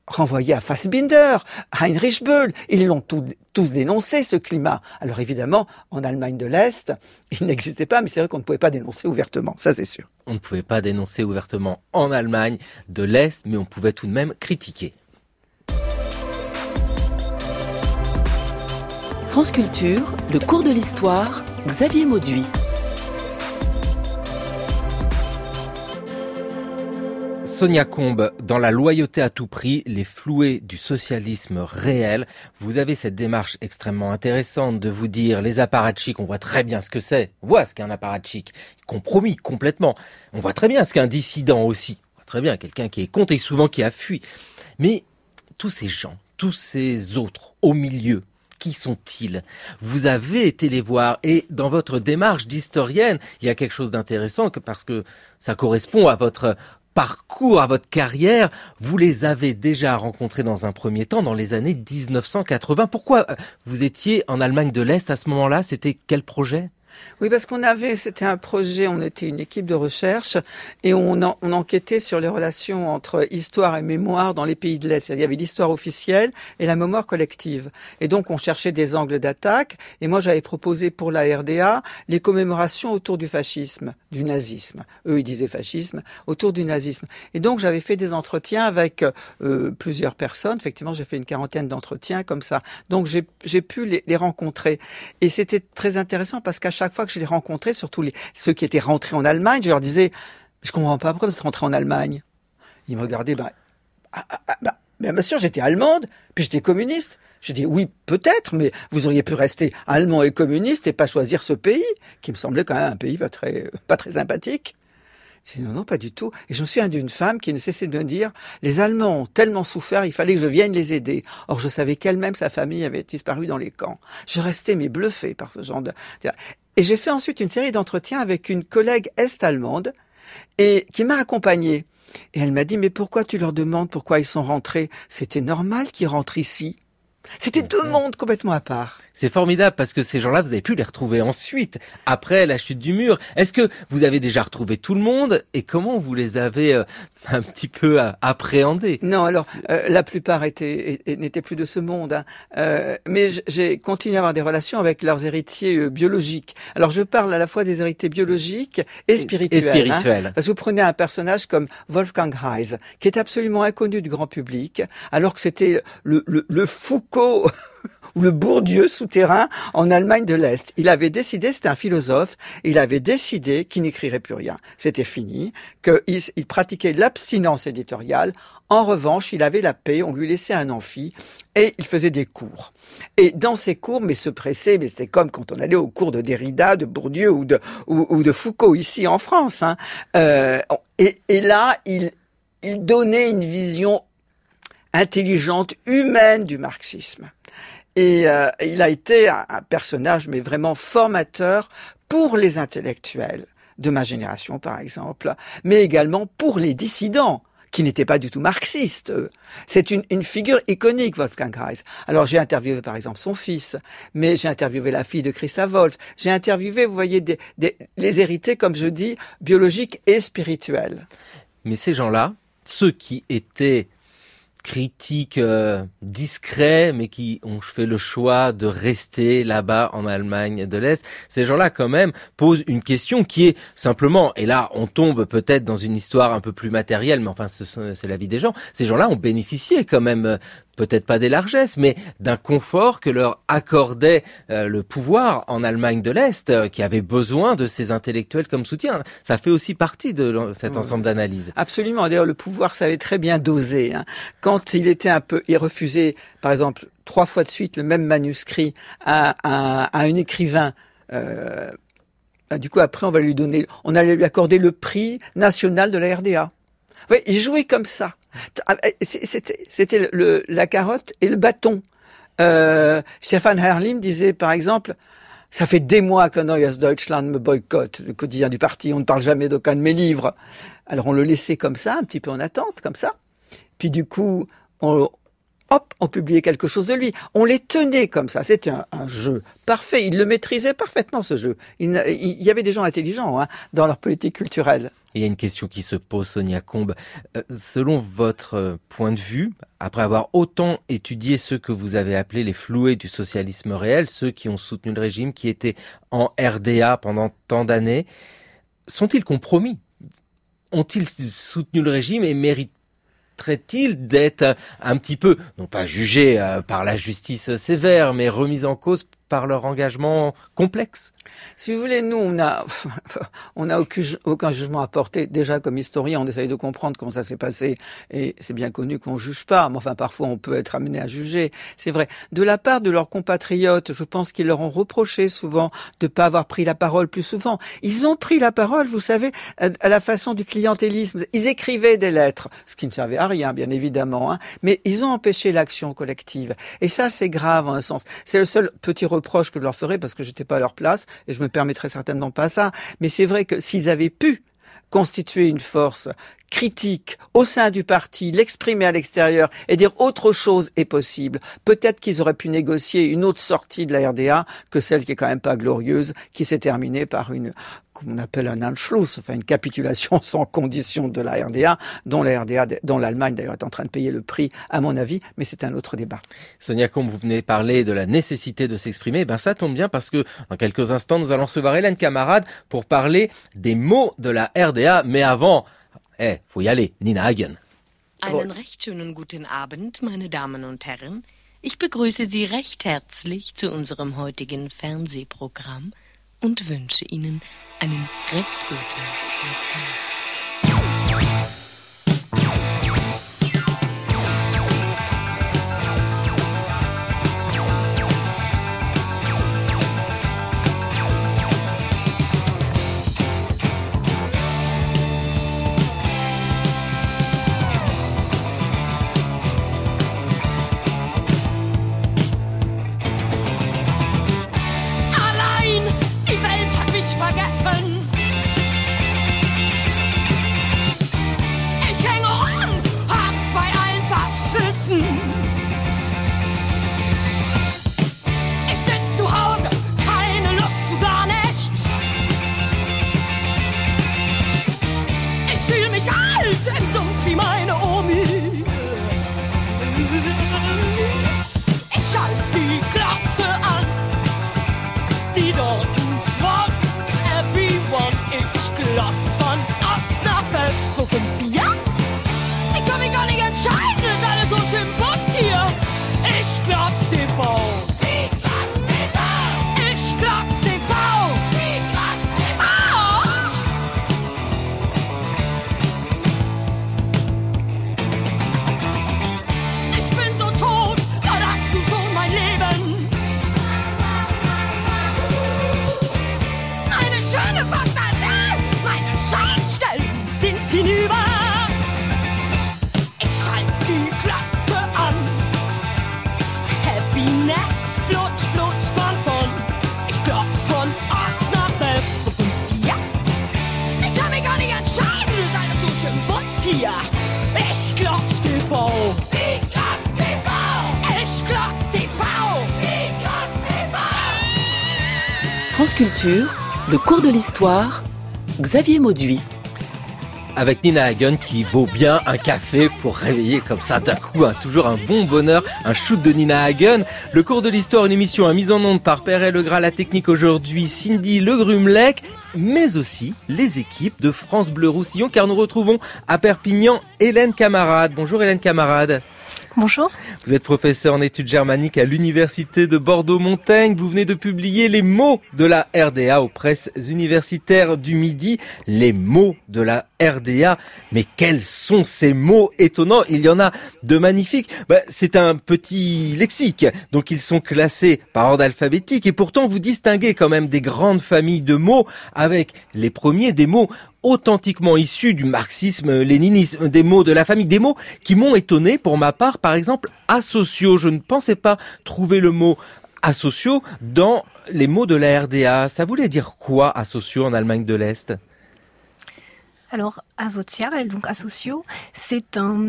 Renvoyé à Fassbinder, Heinrich Böll, ils l'ont tous dénoncé ce climat. Alors évidemment, en Allemagne de l'Est, il n'existait pas, mais c'est vrai qu'on ne pouvait pas dénoncer ouvertement, ça c'est sûr. On ne pouvait pas dénoncer ouvertement en Allemagne de l'Est, mais on pouvait tout de même critiquer. France Culture, le cours de l'histoire, Xavier Mauduit. Sonia Combe, dans la loyauté à tout prix, les floués du socialisme réel, vous avez cette démarche extrêmement intéressante de vous dire les apparatchiks, on voit très bien ce que c'est, on voit ce qu'est un apparatchik, compromis complètement, on voit très bien ce qu'est un dissident aussi, on voit très bien quelqu'un qui est contre et souvent qui a fui. Mais tous ces gens, tous ces autres au milieu, qui sont-ils? Vous avez été les voir et dans votre démarche d'historienne, il y a quelque chose d'intéressant parce que ça correspond à votre parcours, à votre carrière. Vous les avez déjà rencontrés dans un premier temps dans les années 1980. Pourquoi vous étiez en Allemagne de l'Est à ce moment-là? C'était quel projet? Oui, parce qu'on avait, c'était un projet, on était une équipe de recherche et on, enquêtait sur les relations entre histoire et mémoire dans les pays de l'Est. Il y avait l'histoire officielle et la mémoire collective. Et donc on cherchait des angles d'attaque et moi j'avais proposé pour la RDA les commémorations autour du fascisme, du nazisme. Eux ils disaient fascisme, autour du nazisme. Et donc j'avais fait des entretiens avec euh, plusieurs personnes. Effectivement, j'ai fait une quarantaine d'entretiens comme ça. Donc j'ai pu les, les rencontrer. Et c'était très intéressant parce qu'à chaque fois que je les rencontrais, surtout ceux qui étaient rentrés en Allemagne, je leur disais, je comprends pas pourquoi vous êtes rentrés en Allemagne. Ils me regardaient, bah, ah, ah, ah, bah, bien sûr, j'étais allemande, puis j'étais communiste. Je dis oui, peut-être, mais vous auriez pu rester allemand et communiste et pas choisir ce pays, qui me semblait quand même un pays pas très, pas très sympathique. Je non, non, pas du tout. Et je me souviens d'une femme qui ne cessait de me dire, les Allemands ont tellement souffert, il fallait que je vienne les aider. Or, je savais qu'elle-même, sa famille avait disparu dans les camps. Je restais, mais bluffé par ce genre de... Et j'ai fait ensuite une série d'entretiens avec une collègue est-allemande et qui m'a accompagné. Et elle m'a dit, mais pourquoi tu leur demandes pourquoi ils sont rentrés? C'était normal qu'ils rentrent ici. C'était deux mondes complètement à part. C'est formidable parce que ces gens-là, vous avez pu les retrouver ensuite, après la chute du mur. Est-ce que vous avez déjà retrouvé tout le monde et comment vous les avez euh, un petit peu euh, appréhendés Non, alors euh, la plupart étaient n'étaient plus de ce monde, hein. mais j'ai continué à avoir des relations avec leurs héritiers biologiques. Alors je parle à la fois des héritiers biologiques et spirituels. Et spirituels. Hein. parce que vous prenez un personnage comme Wolfgang Heise, qui est absolument inconnu du grand public, alors que c'était le, le, le Foucault ou le Bourdieu souterrain en Allemagne de l'Est. Il avait décidé, c'était un philosophe, il avait décidé qu'il n'écrirait plus rien. C'était fini, qu'il il pratiquait l'abstinence éditoriale. En revanche, il avait la paix, on lui laissait un amphi et il faisait des cours. Et dans ces cours, mais se pressait, mais c'était comme quand on allait au cours de Derrida, de Bourdieu ou de, ou, de Foucault ici en France. Hein. Euh, et, là, il donnait une vision intelligente, humaine du marxisme. Et euh, il a été un, personnage, mais vraiment formateur pour les intellectuels de ma génération, par exemple, mais également pour les dissidents qui n'étaient pas du tout marxistes. C'est une, figure iconique, Wolfgang Reis. Alors j'ai interviewé par exemple son fils, mais j'ai interviewé la fille de Christa Wolf. J'ai interviewé, vous voyez, les hérités, comme je dis, biologiques et spirituels. Mais ces gens-là, ceux qui étaient critiques euh, discrets, mais qui ont fait le choix de rester là-bas en Allemagne de l'Est. Ces gens-là, quand même, posent une question qui est simplement, et là, on tombe peut-être dans une histoire un peu plus matérielle, mais enfin, c'est la vie des gens. Ces gens-là ont bénéficié quand même peut-être pas des largesses, mais d'un confort que leur accordait euh, le pouvoir en Allemagne de l'Est, euh, qui avait besoin de ces intellectuels comme soutien. Ça fait aussi partie de cet ensemble d'analyses. Absolument. D'ailleurs, le pouvoir savait très bien doser. Hein. Quand il était un peu, il refusait, par exemple, trois fois de suite le même manuscrit à, un écrivain. Euh, bah, du coup, après, on va lui donner, on allait lui accorder le prix national de la RDA. Oui, il jouait comme ça. Ah, eh, c'était la carotte et le bâton. Euh, Stefan Herrlim disait par exemple, ça fait des mois que Neues Deutschland me boycotte, le quotidien du parti, on ne parle jamais d'aucun de mes livres. Alors on le laissait comme ça, un petit peu en attente, comme ça. Puis du coup, on, hop, on publiait quelque chose de lui. On les tenait comme ça. C'était un, jeu parfait. Il le maîtrisait parfaitement, ce jeu. Il, y avait des gens intelligents hein, dans leur politique culturelle. Il y a une question qui se pose, Sonia Combe. Euh, selon votre euh, point de vue, après avoir autant étudié ceux que vous avez appelés les floués du socialisme réel, ceux qui ont soutenu le régime, qui étaient en RDA pendant tant d'années, sont-ils compromis? Ont-ils soutenu le régime et méritent il d'être un petit peu, non pas jugé euh, par la justice sévère, mais remis en cause par leur engagement complexe Si vous voulez, nous, on a, on a aucun, jugement à porter. Déjà, comme historien, on essaye de comprendre comment ça s'est passé. Et c'est bien connu qu'on juge pas. Mais enfin, parfois, on peut être amené à juger. C'est vrai. De la part de leurs compatriotes, je pense qu'ils leur ont reproché souvent de pas avoir pris la parole plus souvent. Ils ont pris la parole, vous savez, à la façon du clientélisme. Ils écrivaient des lettres, ce qui ne servait à rien, bien évidemment. Hein. Mais ils ont empêché l'action collective. Et ça, c'est grave en un sens. C'est le seul petit reproche que je leur ferais parce que j'étais pas à leur place et je me permettrais certainement pas ça. Mais c'est vrai que s'ils avaient pu constituer une force critique au sein du parti, l'exprimer à l'extérieur et dire autre chose est possible. Peut-être qu'ils auraient pu négocier une autre sortie de la RDA que celle qui est quand même pas glorieuse, qui s'est terminée par une, comme on appelle un Anschluss, enfin une capitulation sans condition de la RDA, dont la RDA, dont l'Allemagne d'ailleurs est en train de payer le prix, à mon avis, mais c'est un autre débat. Sonia comme vous venez parler de la nécessité de s'exprimer, ben ça tombe bien parce que dans quelques instants nous allons recevoir Hélène Camarade pour parler des mots de la RDA, mais avant, Eh, faut y aller, Nina Hagen. Einen recht schönen guten Abend, meine Damen und Herren. Ich begrüße Sie recht herzlich zu unserem heutigen Fernsehprogramm und wünsche Ihnen einen recht guten Empfang. Xavier Mauduit. Avec Nina Hagen qui vaut bien un café pour réveiller comme ça d'un coup, hein, toujours un bon bonheur, un shoot de Nina Hagen. Le cours de l'histoire, une émission à mise en onde par Père et Legras, la technique aujourd'hui, Cindy Le Grumelec, mais aussi les équipes de France Bleu Roussillon car nous retrouvons à Perpignan Hélène Camarade. Bonjour Hélène Camarade. Bonjour. Vous êtes professeur en études germaniques à l'université de Bordeaux-Montaigne. Vous venez de publier les mots de la RDA aux presses universitaires du Midi. Les mots de la RDA. Mais quels sont ces mots étonnants? Il y en a de magnifiques. Bah, c'est un petit lexique. Donc ils sont classés par ordre alphabétique. Et pourtant, vous distinguez quand même des grandes familles de mots avec les premiers des mots authentiquement issus du marxisme-léninisme, des mots de la famille, des mots qui m'ont étonné pour ma part, par exemple, asociaux. Je ne pensais pas trouver le mot asociaux dans les mots de la RDA. Ça voulait dire quoi asociaux en Allemagne de l'Est? Alors, donc asociaux, c'est un,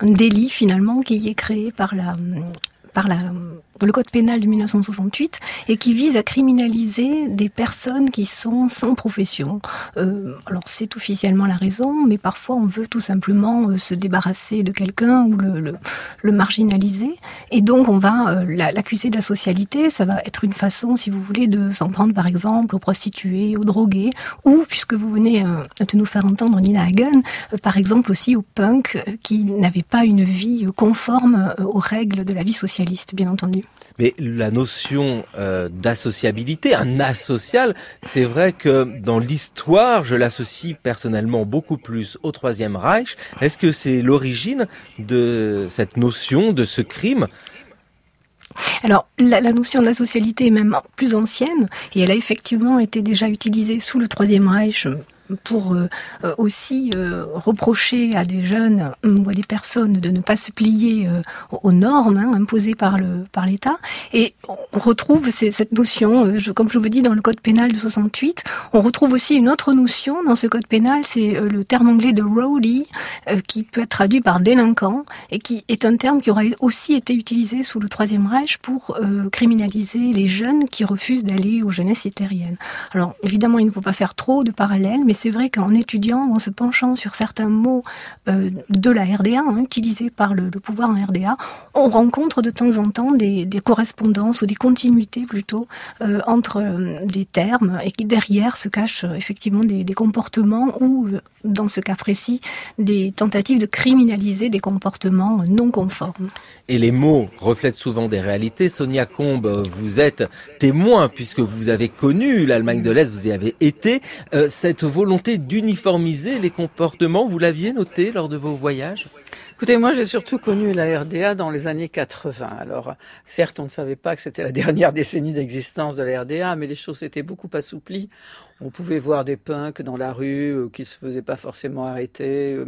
un, délit finalement qui est créé par la, par la le code pénal de 1968 et qui vise à criminaliser des personnes qui sont sans profession. Euh, alors c'est officiellement la raison, mais parfois on veut tout simplement euh, se débarrasser de quelqu'un ou le, le, le, marginaliser. Et donc on va euh, l'accuser d'asocialité. Ça va être une façon, si vous voulez, de s'en prendre par exemple aux prostituées, aux drogués, ou puisque vous venez euh, de nous faire entendre Nina Hagen, euh, par exemple aussi aux punks qui n'avaient pas une vie conforme aux règles de la vie socialiste, bien entendu. Mais la notion euh, d'associabilité, un asocial, c'est vrai que dans l'histoire, je l'associe personnellement beaucoup plus au Troisième Reich. Est-ce que c'est l'origine de cette notion, de ce crime? Alors, la, la notion d'asocialité est même plus ancienne, et elle a effectivement été déjà utilisée sous le Troisième Reich pour euh, euh, aussi euh, reprocher à des jeunes ou à des personnes de ne pas se plier aux normes hein, imposées par le par l'État. Et on retrouve cette notion, comme je vous dis dans le code pénal de 68, on retrouve aussi une autre notion dans ce code pénal, c'est le terme anglais de rowdy, qui peut être traduit par délinquant et qui est un terme qui aurait aussi été utilisé sous le Troisième Reich pour criminaliser les jeunes qui refusent d'aller aux jeunesses hitlériennes. Alors évidemment, il ne faut pas faire trop de parallèles, mais c'est vrai qu'en étudiant, en se penchant sur certains mots euh, de la RDA, hein, utilisés par le, pouvoir en RDA, on rencontre de temps en temps des, correspondances ou des continuités plutôt euh, entre euh, des termes et qui derrière se cachent effectivement des, comportements ou, dans ce cas précis, des tentatives de criminaliser des comportements non conformes. Et les mots reflètent souvent des réalités. Sonia Combe, vous êtes témoin puisque vous avez connu l'Allemagne de l'Est, vous y avez été. cette d'uniformiser les comportements, vous l'aviez noté lors de vos voyages? Écoutez, moi j'ai surtout connu la RDA dans les années 80. Alors, certes, on ne savait pas que c'était la dernière décennie d'existence de la RDA, mais les choses étaient beaucoup assouplies. On pouvait voir des punks dans la rue euh, qui ne se faisaient pas forcément arrêter. Euh,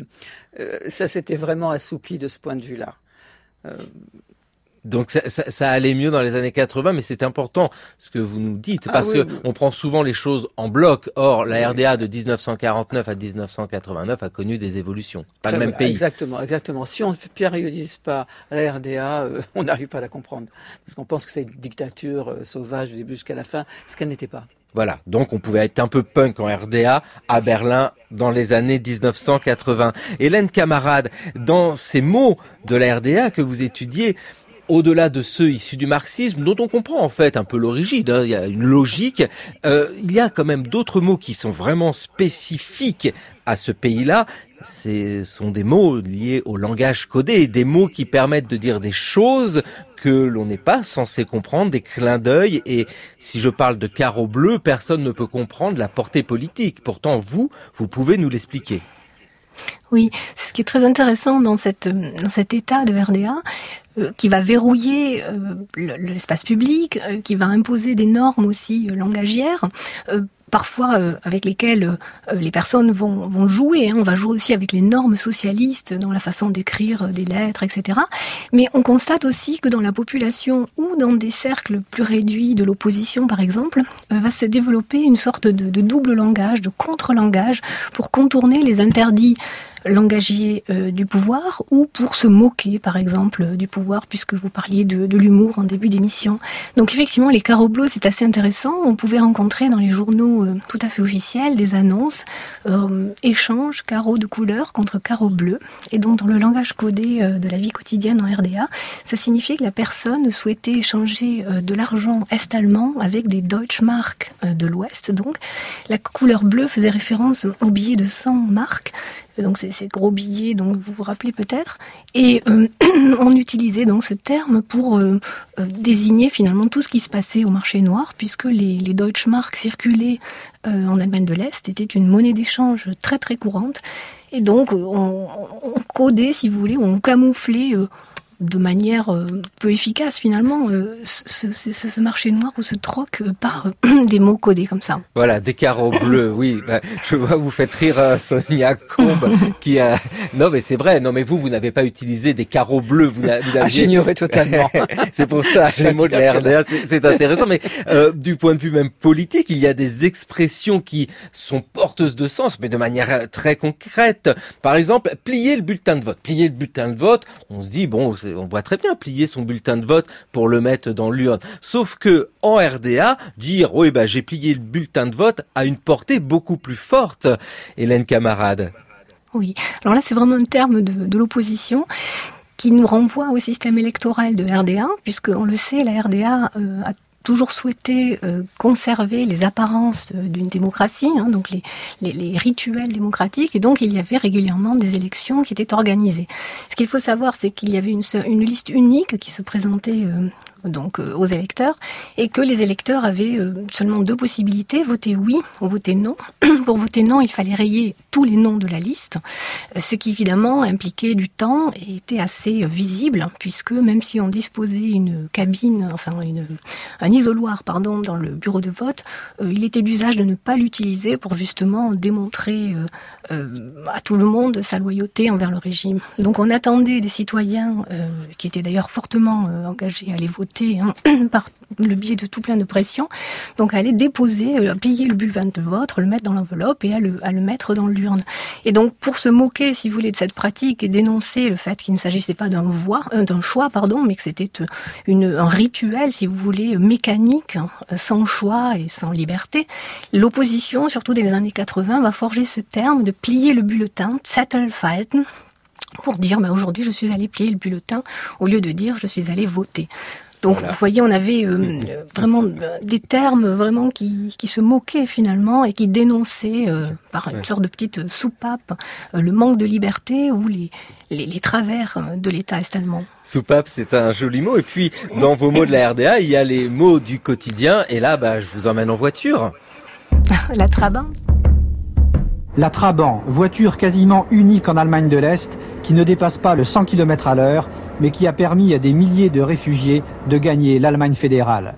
euh, ça s'était vraiment assoupli de ce point de vue-là. Donc ça, ça, ça, allait mieux dans les années 80, mais c'est important ce que vous nous dites, ah parce que on prend souvent les choses en bloc. Or, la RDA de 1949 à 1989 a connu des évolutions. Pas le même pays. Exactement, exactement. Si on ne périodise pas la RDA, euh, on n'arrive pas à la comprendre. Parce qu'on pense que c'est une dictature euh, sauvage du début jusqu'à la fin, ce qu'elle n'était pas. Voilà, donc on pouvait être un peu punk en RDA à Berlin dans les années 1980. Hélène Camarade, dans ces mots de la RDA que vous étudiez, au-delà de ceux issus du marxisme, dont on comprend en fait un peu l'origine, hein, il y a une logique, euh, il y a quand même d'autres mots qui sont vraiment spécifiques à ce pays-là. Ce sont des mots liés au langage codé, des mots qui permettent de dire des choses que l'on n'est pas censé comprendre, des clins d'œil. Et si je parle de carreau bleu, personne ne peut comprendre la portée politique. Pourtant, vous, vous pouvez nous l'expliquer. Oui, ce qui est très intéressant dans cet état de RDA, euh, qui va verrouiller euh, l'espace public, euh, qui va imposer des normes aussi langagières parfois avec lesquelles les personnes vont, vont jouer. Hein. On va jouer aussi avec les normes socialistes dans la façon d'écrire des lettres, etc. Mais on constate aussi que dans la population ou dans des cercles plus réduits de l'opposition, par exemple, va se développer une sorte de double langage, de contre-langage pour contourner les interdits langagier euh, du pouvoir ou pour se moquer, par exemple, du pouvoir, puisque vous parliez de, l'humour en début d'émission. Donc effectivement, les carreaux bleus, c'est assez intéressant. On pouvait rencontrer dans les journaux euh, tout à fait officiels des annonces euh, échange carreaux de couleur contre carreaux bleus. Et donc dans le langage codé euh, de la vie quotidienne en RDA, ça signifiait que la personne souhaitait échanger de l'argent est-allemand avec des Deutschmark de l'Ouest. Donc la couleur bleue faisait référence au billet de 100 marques donc ces, ces, gros billets dont vous vous rappelez peut-être, et euh, on utilisait donc ce terme pour euh, euh, désigner finalement tout ce qui se passait au marché noir, puisque les, les Deutschmark circulaient en Allemagne de l'Est, était une monnaie d'échange très très courante, et donc on, on, codait, si vous voulez, on camouflait de manière euh, peu efficace finalement euh, ce, ce, ce, marché noir ou ce troc euh, par des mots codés comme ça. Voilà, des carreaux bleus, oui. Bah, je vois, vous faites rire Sonia Combe qui a... Non mais c'est vrai, non mais vous, vous n'avez pas utilisé des carreaux bleus. Vous, vous ah, J'ignorais totalement. c'est pour ça, les mots de la RDA, c'est intéressant. Mais euh, du point de vue même politique, il y a des expressions qui sont porteuses de sens, mais de manière très concrète. Par exemple, plier le bulletin de vote. Plier le bulletin de vote, on se dit, bon, on voit très bien plier son bulletin de vote pour le mettre dans l'urne. Sauf que en RDA, dire oui bah j'ai plié le bulletin de vote a une portée beaucoup plus forte. Hélène Camarade. Oui, alors là c'est vraiment un terme de, l'opposition qui nous renvoie au système électoral de RDA, puisque on le sait, la RDA euh, a toujours souhaité euh, conserver les apparences d'une démocratie, hein, donc les, les, les, rituels démocratiques, et donc il y avait régulièrement des élections qui étaient organisées. Ce qu'il faut savoir, c'est qu'il y avait une, une, liste unique qui se présentait euh, donc euh, aux électeurs et que les électeurs avaient euh, seulement deux possibilités voter oui ou voter non. Pour voter non, il fallait rayer tous les noms de la liste, euh, ce qui évidemment impliquait du temps et était assez visible puisque même si on disposait une cabine, enfin une, un isoloir pardon dans le bureau de vote, il était d'usage de ne pas l'utiliser pour justement démontrer à tout le monde sa loyauté envers le régime. Donc on attendait des citoyens qui étaient d'ailleurs fortement engagés à aller voter Hein, par le biais de tout plein de pression. Donc aller déposer, euh, plier le bulletin de vote, le mettre dans l'enveloppe et à le, à le mettre dans l'urne. Et donc pour se moquer, si vous voulez, de cette pratique et dénoncer le fait qu'il ne s'agissait pas d'un euh, choix, pardon, mais que c'était euh, un rituel, si vous voulez, mécanique, hein, sans choix et sans liberté, l'opposition, surtout des années 80, va forger ce terme de plier le bulletin, Zettelfalten, pour dire bah, aujourd'hui je suis allé plier le bulletin au lieu de dire je suis allé voter. Donc vous voyez, on avait euh, mm. vraiment euh, des termes vraiment qui, qui, se moquaient finalement et qui dénonçaient euh, par une sorte de petite soupape le manque de liberté ou les, les, les travers de l'État est-allemand. Soupape, c'est un joli mot. Et puis, dans vos mots de la RDA, il y a les mots du quotidien. Et là, bah, je vous emmène en voiture. la Trabant. La Trabant, voiture quasiment unique en Allemagne de l'Est, qui ne dépasse pas le 100 km à l'heure mais qui a permis à des milliers de réfugiés de gagner l'Allemagne fédérale.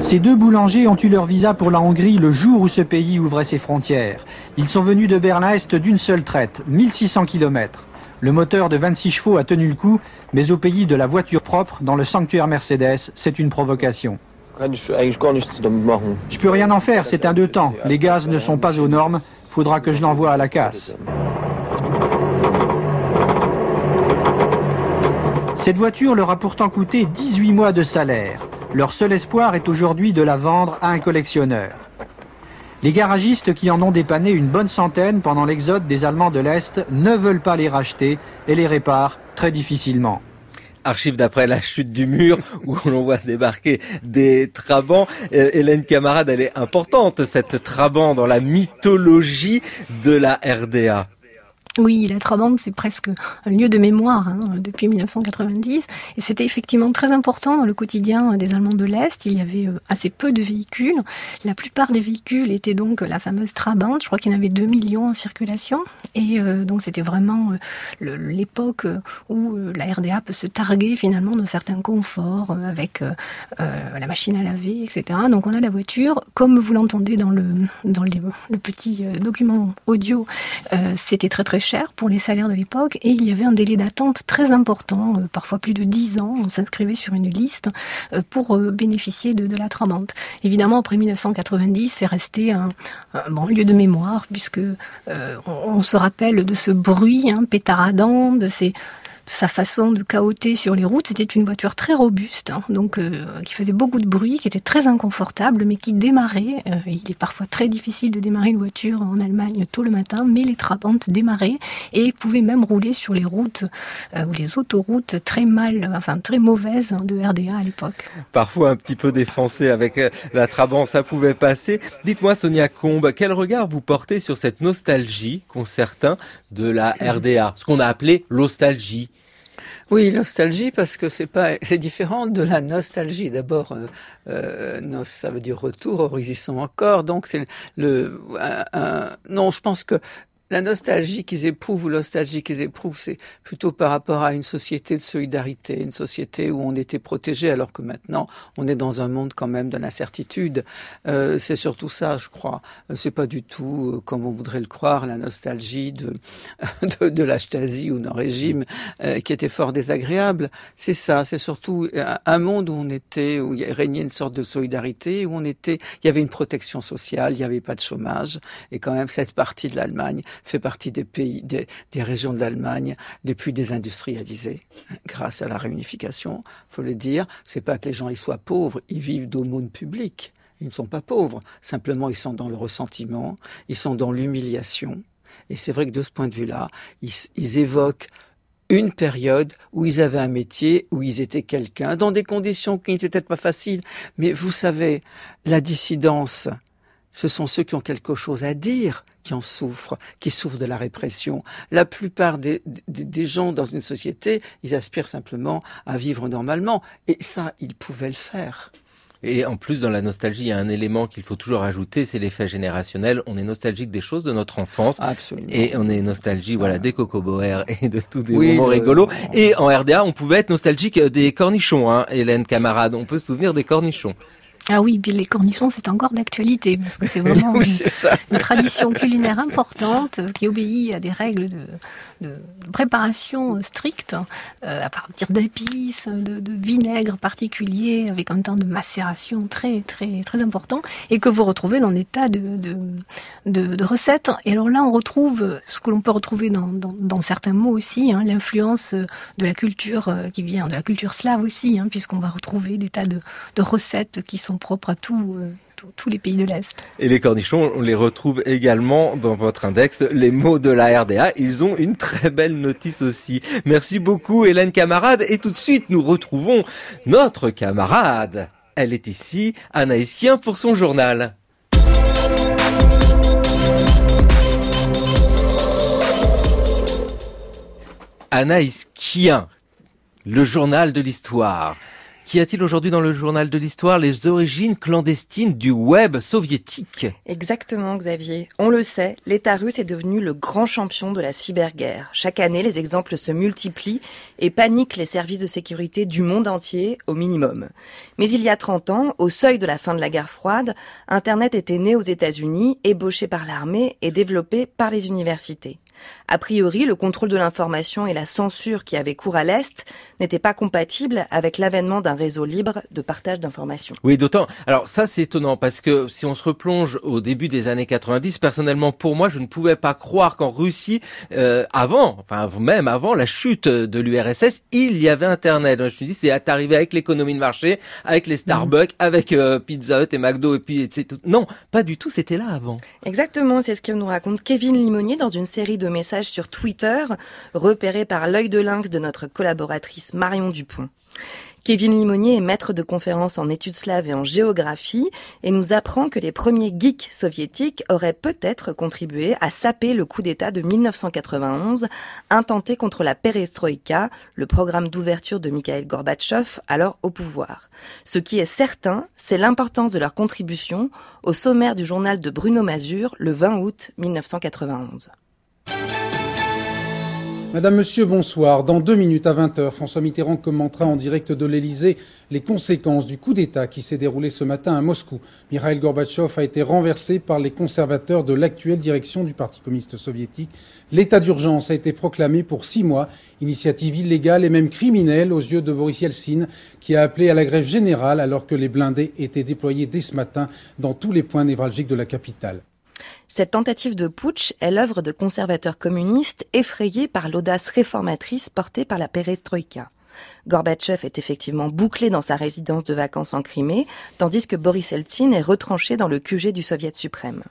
Ces deux boulangers ont eu leur visa pour la Hongrie le jour où ce pays ouvrait ses frontières. Ils sont venus de Berlin-Est d'une seule traite, 1600 km. Le moteur de 26 chevaux a tenu le coup, mais au pays de la voiture propre, dans le sanctuaire Mercedes, c'est une provocation. Je peux rien en faire, c'est un deux temps. Les gaz ne sont pas aux normes, faudra que je l'envoie à la casse. Cette voiture leur a pourtant coûté 18 mois de salaire. Leur seul espoir est aujourd'hui de la vendre à un collectionneur. Les garagistes qui en ont dépanné une bonne centaine pendant l'exode des Allemands de l'Est ne veulent pas les racheter et les réparent très difficilement. Archive d'après la chute du mur où l'on voit débarquer des trabants. Euh, Hélène Camarade, elle est importante, cette trabant dans la mythologie de la RDA. Oui, la Trabante, c'est presque un lieu de mémoire hein, depuis 1990. Et c'était effectivement très important dans le quotidien des Allemands de l'Est. Il y avait euh, assez peu de véhicules. La plupart des véhicules étaient donc la fameuse Trabant. Je crois qu'il y en avait 2 millions en circulation. Et euh, donc c'était vraiment euh, l'époque où la RDA peut se targuer finalement d'un certain confort avec la machine à laver, etc. Donc on a la voiture. Comme vous l'entendez dans le, dans le petit document audio, c'était très très pour les salaires de l'époque et il y avait un délai d'attente très important, euh, parfois plus de 10 ans. On s'inscrivait sur une liste euh, pour euh, bénéficier de, de la tramante. Évidemment, après 1990, c'est resté un, bon lieu de mémoire puisque on, se rappelle de ce bruit hein, pétaradant, de ces sa façon de cahoter sur les routes. C'était une voiture très robuste, hein, donc euh, qui faisait beaucoup de bruit, qui était très inconfortable, mais qui démarrait. Euh, il est parfois très difficile de démarrer une voiture en Allemagne tôt le matin, mais les trabantes démarraient et pouvaient même rouler sur les routes euh, ou les autoroutes très mal, enfin très mauvaises hein, de RDA à l'époque. Parfois un petit peu défoncé avec la Trabant, ça pouvait passer. Dites-moi Sonia Combe, quel regard vous portez sur cette nostalgie qu'ont certains de la RDA, ce qu'on a appelé l'ostalgie oui, nostalgie parce que c'est pas, c'est différent de la nostalgie. D'abord, euh, euh ça veut dire retour, or ils y sont encore. Donc c'est le, non, je pense que la nostalgie qu'ils éprouvent ou l'ostalgie qu'ils éprouvent, c'est plutôt par rapport à une société de solidarité, une société où on était protégé, alors que maintenant on est dans un monde quand même de l'incertitude. Euh, c'est surtout ça, je crois. Euh, c'est pas du tout, euh, comme on voudrait le croire, la nostalgie de de, de la ou d'un régime euh, qui était fort désagréable. C'est ça, c'est surtout un monde où on était, où il régnait une sorte de solidarité, où on était, il y avait une protection sociale, il n'y avait pas de chômage, et quand même cette partie de l'Allemagne fait partie des pays, des, régions de l'Allemagne les plus désindustrialisées, grâce à la réunification. Faut le dire, c'est pas que les gens y soient pauvres, ils vivent d'aumônes publiques. Ils ne sont pas pauvres, simplement ils sont dans le ressentiment, ils sont dans l'humiliation. Et c'est vrai que de ce point de vue-là, ils, évoquent une période où ils avaient un métier, où ils étaient quelqu'un, dans des conditions qui n'étaient peut-être pas faciles. Mais vous savez, la dissidence, ce sont ceux qui ont quelque chose à dire qui en souffrent, qui souffrent de la répression. La plupart des, des, gens dans une société, ils aspirent simplement à vivre normalement. Et ça, ils pouvaient le faire. Et en plus, dans la nostalgie, il y a un élément qu'il faut toujours ajouter, c'est l'effet générationnel. On est nostalgique des choses de notre enfance. Absolument. Et on est nostalgique, voilà, des cocoboers et de tous des moments rigolos. Et en RDA, on pouvait être nostalgique des cornichons, hein, Hélène camarade. On peut se souvenir des cornichons. Ah oui, les cornichons, c'est encore d'actualité, parce que c'est vraiment une, tradition culinaire importante qui obéit à des règles de, de préparation stricte, euh, à partir d'épices, de, de, vinaigre particulier, avec un temps de macération très très très important, et que vous retrouvez dans des tas de, recettes. Et alors là, on retrouve ce que l'on peut retrouver dans, dans, dans, certains mots aussi, hein, l'influence de la culture euh, qui vient de la culture slave aussi, hein, puisqu'on va retrouver des tas de, de recettes qui sont propres à euh, tous les pays de l'Est. Et les cornichons, on les retrouve également dans votre index, les mots de la RDA. Ils ont une très belle notice aussi. Merci beaucoup Hélène Camarade. Et tout de suite, nous retrouvons notre camarade. Elle est ici, Anaïs Kien, pour son journal. Anaïs le journal de l'histoire. Qu'y a-t-il aujourd'hui dans le journal de l'histoire Les origines clandestines du web soviétique? Exactement, Xavier. On le sait, l'État russe est devenu le grand champion de la cyberguerre. Chaque année, les exemples se multiplient et paniquent les services de sécurité du monde entier au minimum. Mais il y a 30 ans, au seuil de la fin de la guerre froide, Internet était né aux États-Unis, ébauché par l'armée et développé par les universités. A priori, le contrôle de l'information et la censure qui avait cours à l'Est n'étaient pas compatibles avec l'avènement d'un réseau libre de partage d'informations. Oui, d'autant. Alors ça, c'est étonnant parce que si on se replonge au début des années 90, personnellement, pour moi, je ne pouvais pas croire qu'en Russie, euh, avant, enfin même avant la chute de l'URSS, il y avait Internet. Je me suis dit, c'est arrivé avec l'économie de marché, avec les Starbucks, avec euh, Pizza Hut et McDo et puis etc. Non, pas du tout. C'était là avant. Exactement. C'est ce que nous raconte Kevin Limonier dans une série de message sur Twitter, repéré par l'œil de lynx de notre collaboratrice Marion Dupont. Kevin Limonier est maître de conférences en études slaves et en géographie et nous apprend que les premiers geeks soviétiques auraient peut-être contribué à saper le coup d'État de 1991 intenté contre la perestroïka, le programme d'ouverture de Mikhail Gorbatchev, alors au pouvoir. Ce qui est certain, c'est l'importance de leur contribution au sommaire du journal de Bruno Mazur le 20 août 1991. Madame, Monsieur, bonsoir. Dans deux minutes à 20 heures, François Mitterrand commentera en direct de l'Elysée les conséquences du coup d'État qui s'est déroulé ce matin à Moscou. Mikhail Gorbatchev a été renversé par les conservateurs de l'actuelle direction du Parti communiste soviétique. L'état d'urgence a été proclamé pour six mois, initiative illégale et même criminelle aux yeux de Boris Yeltsin, qui a appelé à la grève générale alors que les blindés étaient déployés dès ce matin dans tous les points névralgiques de la capitale. Cette tentative de putsch est l'œuvre de conservateurs communistes effrayés par l'audace réformatrice portée par la perestroïka. Gorbatchev est effectivement bouclé dans sa résidence de vacances en Crimée, tandis que Boris Eltsine est retranché dans le QG du Soviet suprême.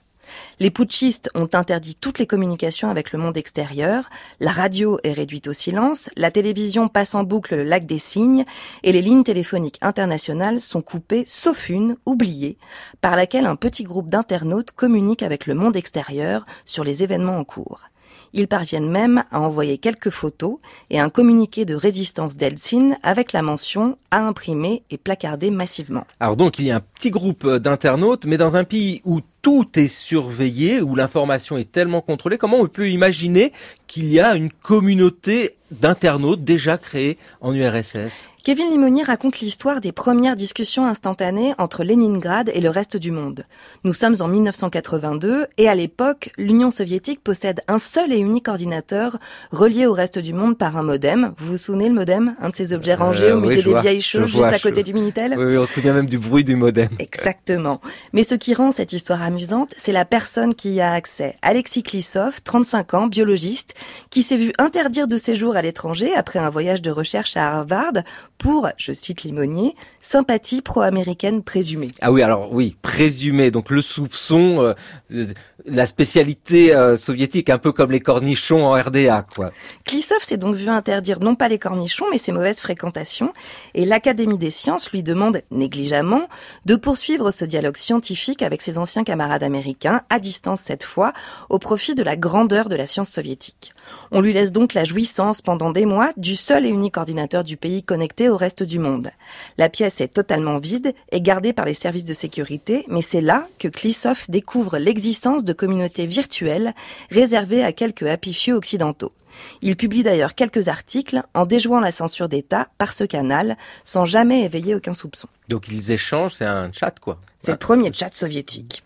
Les putschistes ont interdit toutes les communications avec le monde extérieur, la radio est réduite au silence, la télévision passe en boucle le lac des cygnes et les lignes téléphoniques internationales sont coupées, sauf une, oubliée, par laquelle un petit groupe d'internautes communique avec le monde extérieur sur les événements en cours. Ils parviennent même à envoyer quelques photos et un communiqué de résistance d'Eltsine avec la mention à imprimer et placarder massivement. Alors donc il y a un petit groupe d'internautes, mais dans un pays où tout est surveillé, où l'information est tellement contrôlée, comment on peut imaginer qu'il y a une communauté d'internautes déjà créée en URSS Kevin Limonier raconte l'histoire des premières discussions instantanées entre Leningrad et le reste du monde. Nous sommes en 1982 et à l'époque, l'Union soviétique possède un seul et unique ordinateur relié au reste du monde par un modem. Vous vous souvenez le modem? Un de ces objets rangés au euh, musée des vieilles choses juste à côté du Minitel? Oui, on se souvient même du bruit du modem. Exactement. Mais ce qui rend cette histoire amusante, c'est la personne qui y a accès. Alexis Klissov, 35 ans, biologiste, qui s'est vu interdire de séjour à l'étranger après un voyage de recherche à Harvard pour, je cite Limonier, sympathie pro-américaine présumée. Ah oui, alors oui, présumée. Donc le soupçon, euh, la spécialité euh, soviétique, un peu comme les cornichons en RDA, quoi. Klissov s'est donc vu interdire non pas les cornichons, mais ses mauvaises fréquentations. Et l'Académie des sciences lui demande négligemment de poursuivre ce dialogue scientifique avec ses anciens camarades américains, à distance cette fois, au profit de la grandeur de la science soviétique. On lui laisse donc la jouissance pendant des mois du seul et unique ordinateur du pays connecté au reste du monde. La pièce est totalement vide et gardée par les services de sécurité, mais c'est là que Klissov découvre l'existence de communautés virtuelles réservées à quelques happy occidentaux. Il publie d'ailleurs quelques articles en déjouant la censure d'État par ce canal, sans jamais éveiller aucun soupçon. Donc ils échangent, c'est un chat quoi. C'est le premier chat soviétique.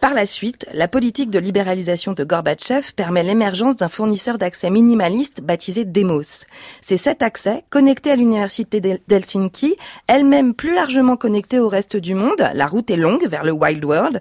Par la suite, la politique de libéralisation de Gorbatchev permet l'émergence d'un fournisseur d'accès minimaliste baptisé Demos. C'est cet accès, connecté à l'université d'Helsinki, elle-même plus largement connectée au reste du monde, la route est longue vers le Wild World,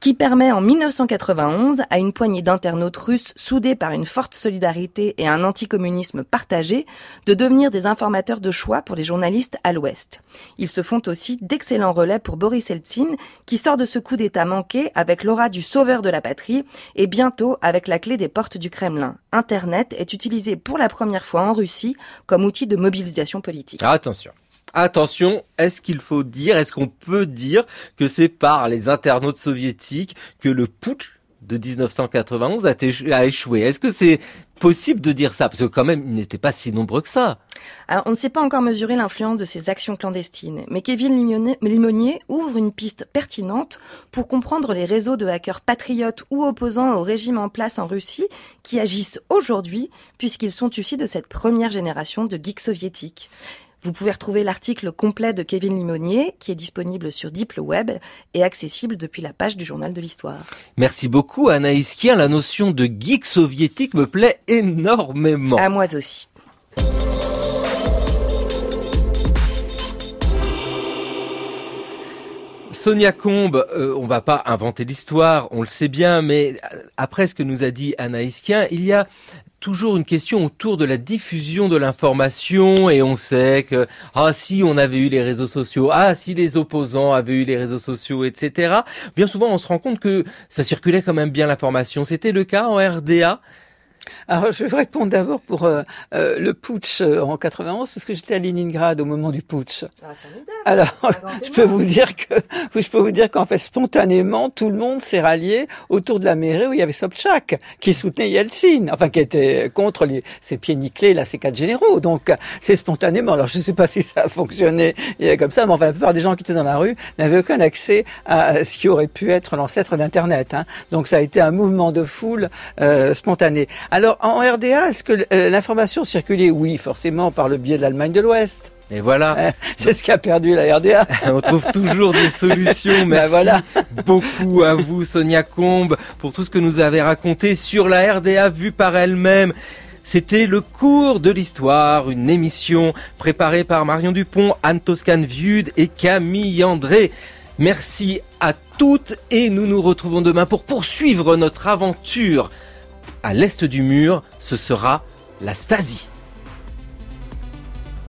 qui permet en 1991 à une poignée d'internautes russes soudés par une forte solidarité et un anticommunisme partagé de devenir des informateurs de choix pour les journalistes à l'Ouest. Ils se font aussi d'excellents relais pour Boris Eltsine, qui sort de ce coup d'État manqué avec l'aura du sauveur de la patrie et bientôt avec la clé des portes du Kremlin. Internet est utilisé pour la première fois en Russie comme outil de mobilisation politique. Attention. Attention, est-ce qu'il faut dire, est-ce qu'on peut dire que c'est par les internautes soviétiques que le putsch de 1991 a, échoué? Est-ce que c'est possible de dire ça Parce que quand même, ils n'étaient pas si nombreux que ça. On ne sait pas encore mesurer l'influence de ces actions clandestines, mais Kevin Limonier ouvre une piste pertinente pour comprendre les réseaux de hackers patriotes ou opposants au régime en place en Russie qui agissent aujourd'hui, puisqu'ils sont issus de cette première génération de geeks soviétiques. Vous pouvez retrouver l'article complet de Kevin Limonier qui est disponible sur Deep Web et accessible depuis la page du journal de l'histoire. Merci beaucoup Anaïs Kien. La notion de geek soviétique me plaît énormément. À moi aussi. Sonia Combe, euh, on va pas inventer l'histoire, on le sait bien, mais après ce que nous a dit Anaïs Kien, il y a toujours une question autour de la diffusion de l'information et on sait que ah si on avait eu les réseaux sociaux, ah si les opposants avaient eu les réseaux sociaux, etc. Bien souvent on se rend compte que ça circulait quand même bien l'information. C'était le cas en RDA. Alors, je vais répondre d'abord pour euh, euh, le putsch euh, en 91, parce que j'étais à Leningrad au moment du putsch. Ah, Alors, je peux vous dire que, je peux vous dire qu'en fait, spontanément, tout le monde s'est rallié autour de la mairie où il y avait Sobchak, qui soutenait Yeltsin, enfin, qui était contre les, ces pieds nickelés, là, ces quatre généraux. Donc, c'est spontanément. Alors, je ne sais pas si ça a fonctionné comme ça, mais enfin, la plupart des gens qui étaient dans la rue n'avaient aucun accès à ce qui aurait pu être l'ancêtre d'Internet. Hein. Donc, ça a été un mouvement de foule spontané. Alors, en RDA, est-ce que euh, l'information circulait Oui, forcément, par le biais de l'Allemagne de l'Ouest. Et voilà. Euh, c'est ce qui a perdu la RDA. On trouve toujours des solutions. Ben Merci voilà. beaucoup à vous, Sonia Combe, pour tout ce que nous avez raconté sur la RDA vue par elle-même. C'était le cours de l'histoire, une émission préparée par Marion Dupont, Anne Toscane Viude et Camille André. Merci à toutes et nous nous retrouvons demain pour poursuivre notre aventure à l'est du mur, ce sera la Stasi.